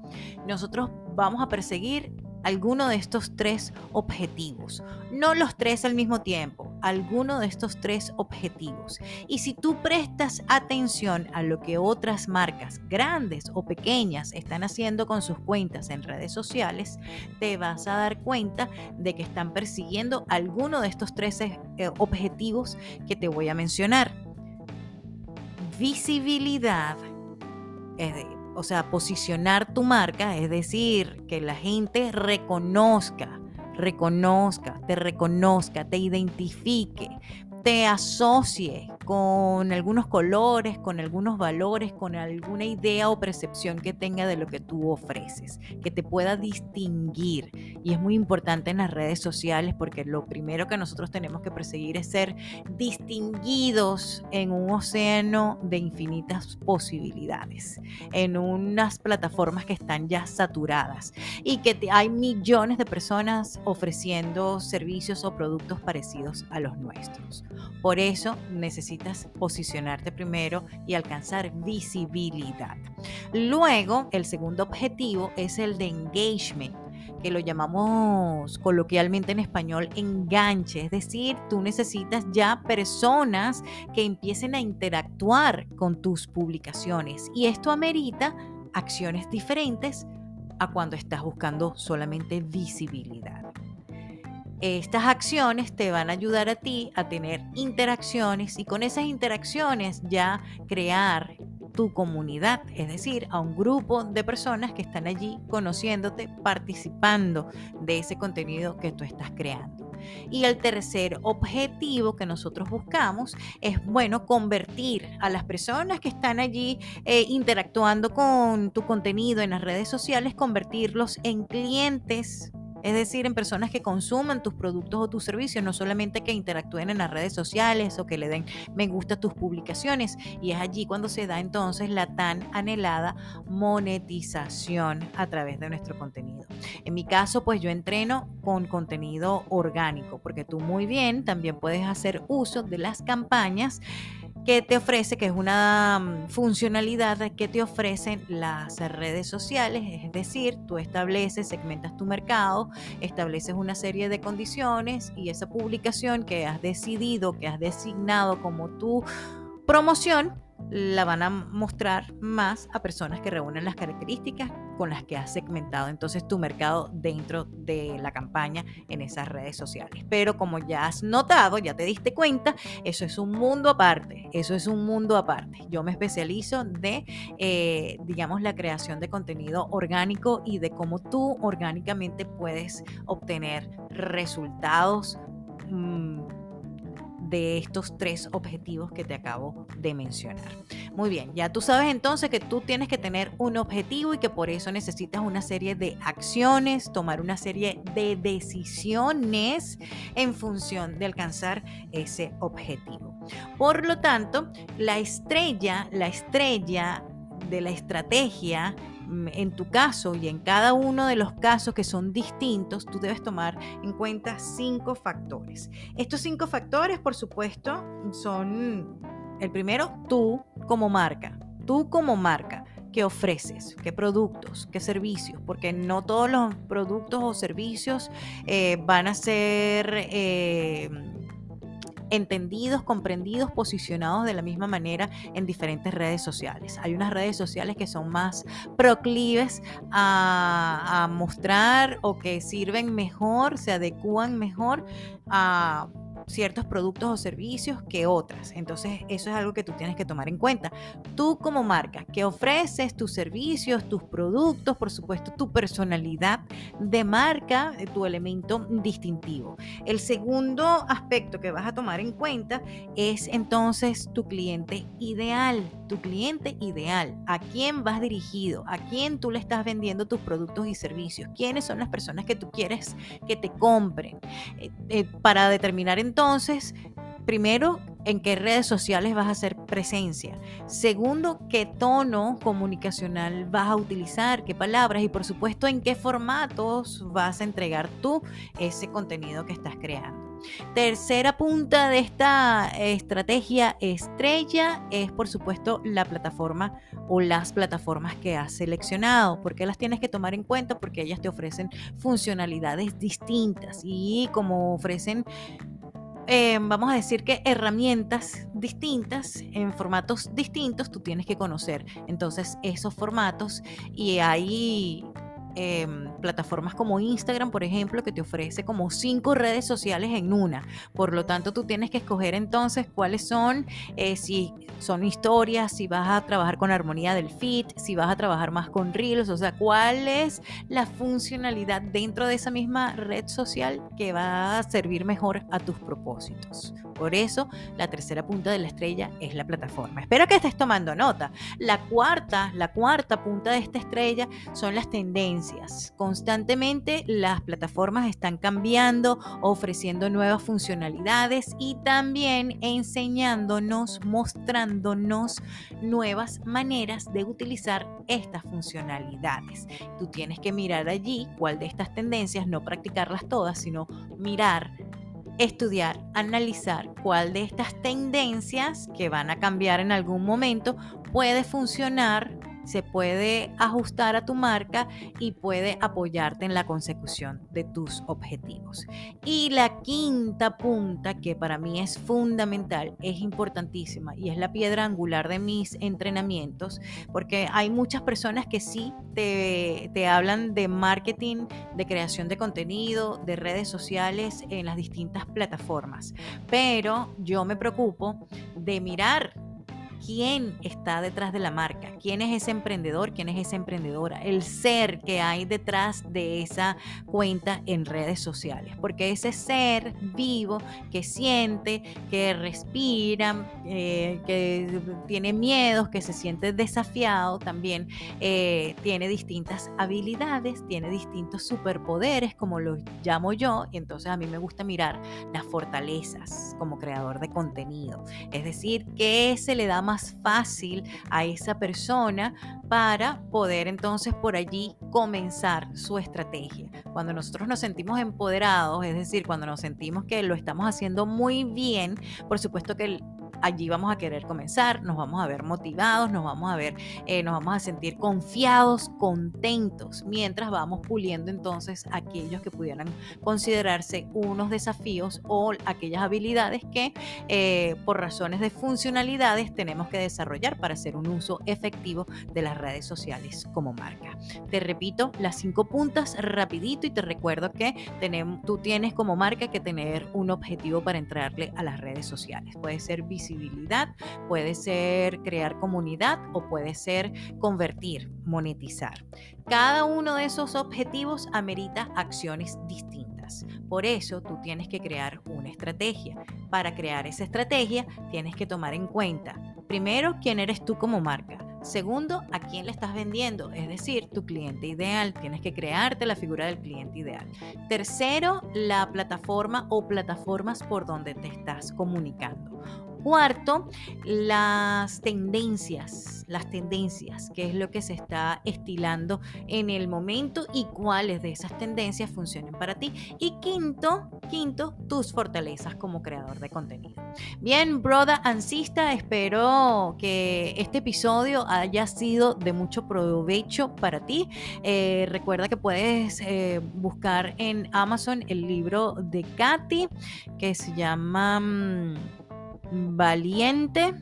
Speaker 1: nosotros vamos a perseguir alguno de estos tres objetivos. No los tres al mismo tiempo, alguno de estos tres objetivos. Y si tú prestas atención a lo que otras marcas, grandes o pequeñas, están haciendo con sus cuentas en redes sociales, te vas a dar cuenta de que están persiguiendo alguno de estos tres eh, objetivos que te voy a mencionar. Visibilidad, es o sea, posicionar tu marca, es decir, que la gente reconozca, reconozca, te reconozca, te identifique, te asocie con algunos colores, con algunos valores, con alguna idea o percepción que tenga de lo que tú ofreces, que te pueda distinguir. Y es muy importante en las redes sociales porque lo primero que nosotros tenemos que perseguir es ser distinguidos en un océano de infinitas posibilidades, en unas plataformas que están ya saturadas y que hay millones de personas ofreciendo servicios o productos parecidos a los nuestros. Por eso necesitas posicionarte primero y alcanzar visibilidad. Luego, el segundo objetivo es el de engagement que lo llamamos coloquialmente en español enganche, es decir, tú necesitas ya personas que empiecen a interactuar con tus publicaciones y esto amerita acciones diferentes a cuando estás buscando solamente visibilidad. Estas acciones te van a ayudar a ti a tener interacciones y con esas interacciones ya crear tu comunidad, es decir, a un grupo de personas que están allí conociéndote, participando de ese contenido que tú estás creando. Y el tercer objetivo que nosotros buscamos es, bueno, convertir a las personas que están allí eh, interactuando con tu contenido en las redes sociales, convertirlos en clientes es decir, en personas que consuman tus productos o tus servicios, no solamente que interactúen en las redes sociales o que le den me gusta a tus publicaciones. Y es allí cuando se da entonces la tan anhelada monetización a través de nuestro contenido. En mi caso, pues yo entreno con contenido orgánico, porque tú muy bien también puedes hacer uso de las campañas que te ofrece, que es una mm, funcionalidad que te ofrecen las redes sociales, es decir, tú estableces, segmentas tu mercado, estableces una serie de condiciones y esa publicación que has decidido, que has designado como tu promoción, la van a mostrar más a personas que reúnen las características con las que has segmentado entonces tu mercado dentro de la campaña en esas redes sociales. Pero como ya has notado, ya te diste cuenta, eso es un mundo aparte, eso es un mundo aparte. Yo me especializo de, eh, digamos, la creación de contenido orgánico y de cómo tú orgánicamente puedes obtener resultados. Mm, de estos tres objetivos que te acabo de mencionar. Muy bien, ya tú sabes entonces que tú tienes que tener un objetivo y que por eso necesitas una serie de acciones, tomar una serie de decisiones en función de alcanzar ese objetivo. Por lo tanto, la estrella, la estrella de la estrategia en tu caso y en cada uno de los casos que son distintos, tú debes tomar en cuenta cinco factores. Estos cinco factores, por supuesto, son el primero, tú como marca. Tú como marca. ¿Qué ofreces? ¿Qué productos? ¿Qué servicios? Porque no todos los productos o servicios eh, van a ser... Eh, entendidos, comprendidos, posicionados de la misma manera en diferentes redes sociales. Hay unas redes sociales que son más proclives a, mostrar o que sirven mejor, se adecúan mejor a ciertos productos o servicios que otras. Entonces, eso es algo que tú tienes que tomar en cuenta. Tú como marca, que ofreces tus servicios, tus productos, por supuesto, tu personalidad de marca, eh, tu elemento distintivo. El segundo aspecto que vas a tomar en cuenta es entonces tu cliente ideal, tu cliente ideal, a quién vas dirigido, a quién tú le estás vendiendo tus productos y servicios, quiénes son las personas que tú quieres que te compren, eh, eh, para determinar entonces entonces, primero, en qué redes sociales vas a hacer presencia. Segundo, qué tono comunicacional vas a utilizar, qué palabras y por supuesto en qué formatos vas a entregar tú ese contenido que estás creando. Tercera punta de esta estrategia estrella es por supuesto la plataforma o las plataformas que has seleccionado. porque las tienes que tomar en cuenta? Porque ellas te ofrecen funcionalidades distintas y como ofrecen eh, vamos a decir que herramientas distintas, en formatos distintos, tú tienes que conocer entonces esos formatos y ahí Em, plataformas como Instagram, por ejemplo, que te ofrece como cinco redes sociales en una. Por lo tanto, tú tienes que escoger entonces cuáles son, eh, si son historias, si vas a trabajar con armonía del feed, si vas a trabajar más con reels, o sea, cuál es la funcionalidad dentro de esa misma red social que va a servir mejor a tus propósitos. Por eso, la tercera punta de la estrella es la plataforma. Espero que estés tomando nota. La cuarta, la cuarta punta de esta estrella son las tendencias Constantemente las plataformas están cambiando, ofreciendo nuevas funcionalidades y también enseñándonos, mostrándonos nuevas maneras de utilizar estas funcionalidades. Tú tienes que mirar allí cuál de estas tendencias, no practicarlas todas, sino mirar estudiar, analizar cuál de estas tendencias que van a cambiar en algún momento puede funcionar se puede ajustar a tu marca y puede apoyarte en la consecución de tus objetivos. Y la quinta punta, que para mí es fundamental, es importantísima y es la piedra angular de mis entrenamientos, porque hay muchas personas que sí te, te hablan de marketing, de creación de contenido, de redes sociales en las distintas plataformas, pero yo me preocupo de mirar quién está detrás de la marca, quién es ese emprendedor, quién es esa emprendedora, el ser que hay detrás de esa cuenta en redes sociales, porque ese ser vivo que siente, que respira, eh, que tiene miedos, que se siente desafiado, también eh, tiene distintas habilidades, tiene distintos superpoderes, como los llamo yo, y entonces a mí me gusta mirar las fortalezas como creador de contenido, es decir, qué se le da más fácil a esa persona para poder entonces por allí comenzar su estrategia. Cuando nosotros nos sentimos empoderados, es decir, cuando nos sentimos que lo estamos haciendo muy bien, por supuesto que allí vamos a querer comenzar, nos vamos a ver motivados, nos vamos a ver, eh, nos vamos a sentir confiados, contentos, mientras vamos puliendo entonces aquellos que pudieran considerarse unos desafíos o aquellas habilidades que eh, por razones de funcionalidades tenemos que desarrollar para hacer un uso efectivo de las redes sociales como marca. Te repito las cinco puntas rapidito y te recuerdo que tenemos, tú tienes como marca que tener un objetivo para entrarle a las redes sociales. Puede ser puede ser crear comunidad o puede ser convertir, monetizar. Cada uno de esos objetivos amerita acciones distintas. Por eso tú tienes que crear una estrategia. Para crear esa estrategia tienes que tomar en cuenta, primero, quién eres tú como marca. Segundo, a quién le estás vendiendo, es decir, tu cliente ideal. Tienes que crearte la figura del cliente ideal. Tercero, la plataforma o plataformas por donde te estás comunicando. Cuarto, las tendencias, las tendencias, qué es lo que se está estilando en el momento y cuáles de esas tendencias funcionan para ti. Y quinto, quinto, tus fortalezas como creador de contenido. Bien, broda ansista, espero que este episodio haya sido de mucho provecho para ti. Eh, recuerda que puedes eh, buscar en Amazon el libro de Katy que se llama... Valiente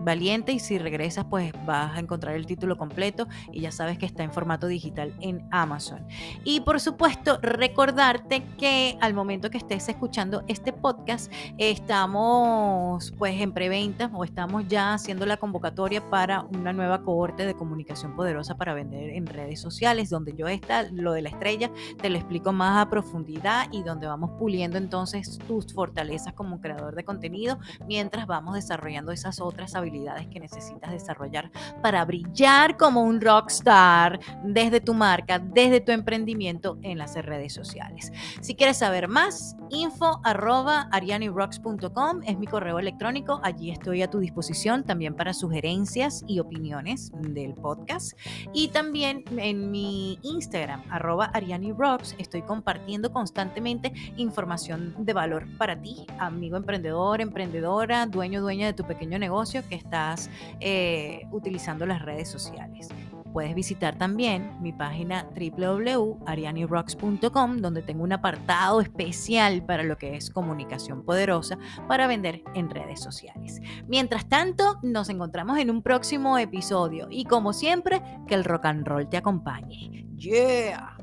Speaker 1: valiente y si regresas pues vas a encontrar el título completo y ya sabes que está en formato digital en Amazon. Y por supuesto recordarte que al momento que estés escuchando este podcast estamos pues en preventa o estamos ya haciendo la convocatoria para una nueva cohorte de comunicación poderosa para vender en redes sociales donde yo está lo de la estrella te lo explico más a profundidad y donde vamos puliendo entonces tus fortalezas como creador de contenido mientras vamos desarrollando esas otras habilidades que necesitas desarrollar para brillar como un rockstar desde tu marca, desde tu emprendimiento en las redes sociales. Si quieres saber más, info arroba arianirocks.com es mi correo electrónico. Allí estoy a tu disposición también para sugerencias y opiniones del podcast. Y también en mi Instagram, arroba arianirocks, estoy compartiendo constantemente información de valor para ti, amigo emprendedor, emprendedora, dueño, dueña de tu pequeño negocio que estás eh, utilizando las redes sociales. Puedes visitar también mi página www.arianirocks.com donde tengo un apartado especial para lo que es comunicación poderosa para vender en redes sociales. Mientras tanto, nos encontramos en un próximo episodio y como siempre, que el rock and roll te acompañe. Yeah.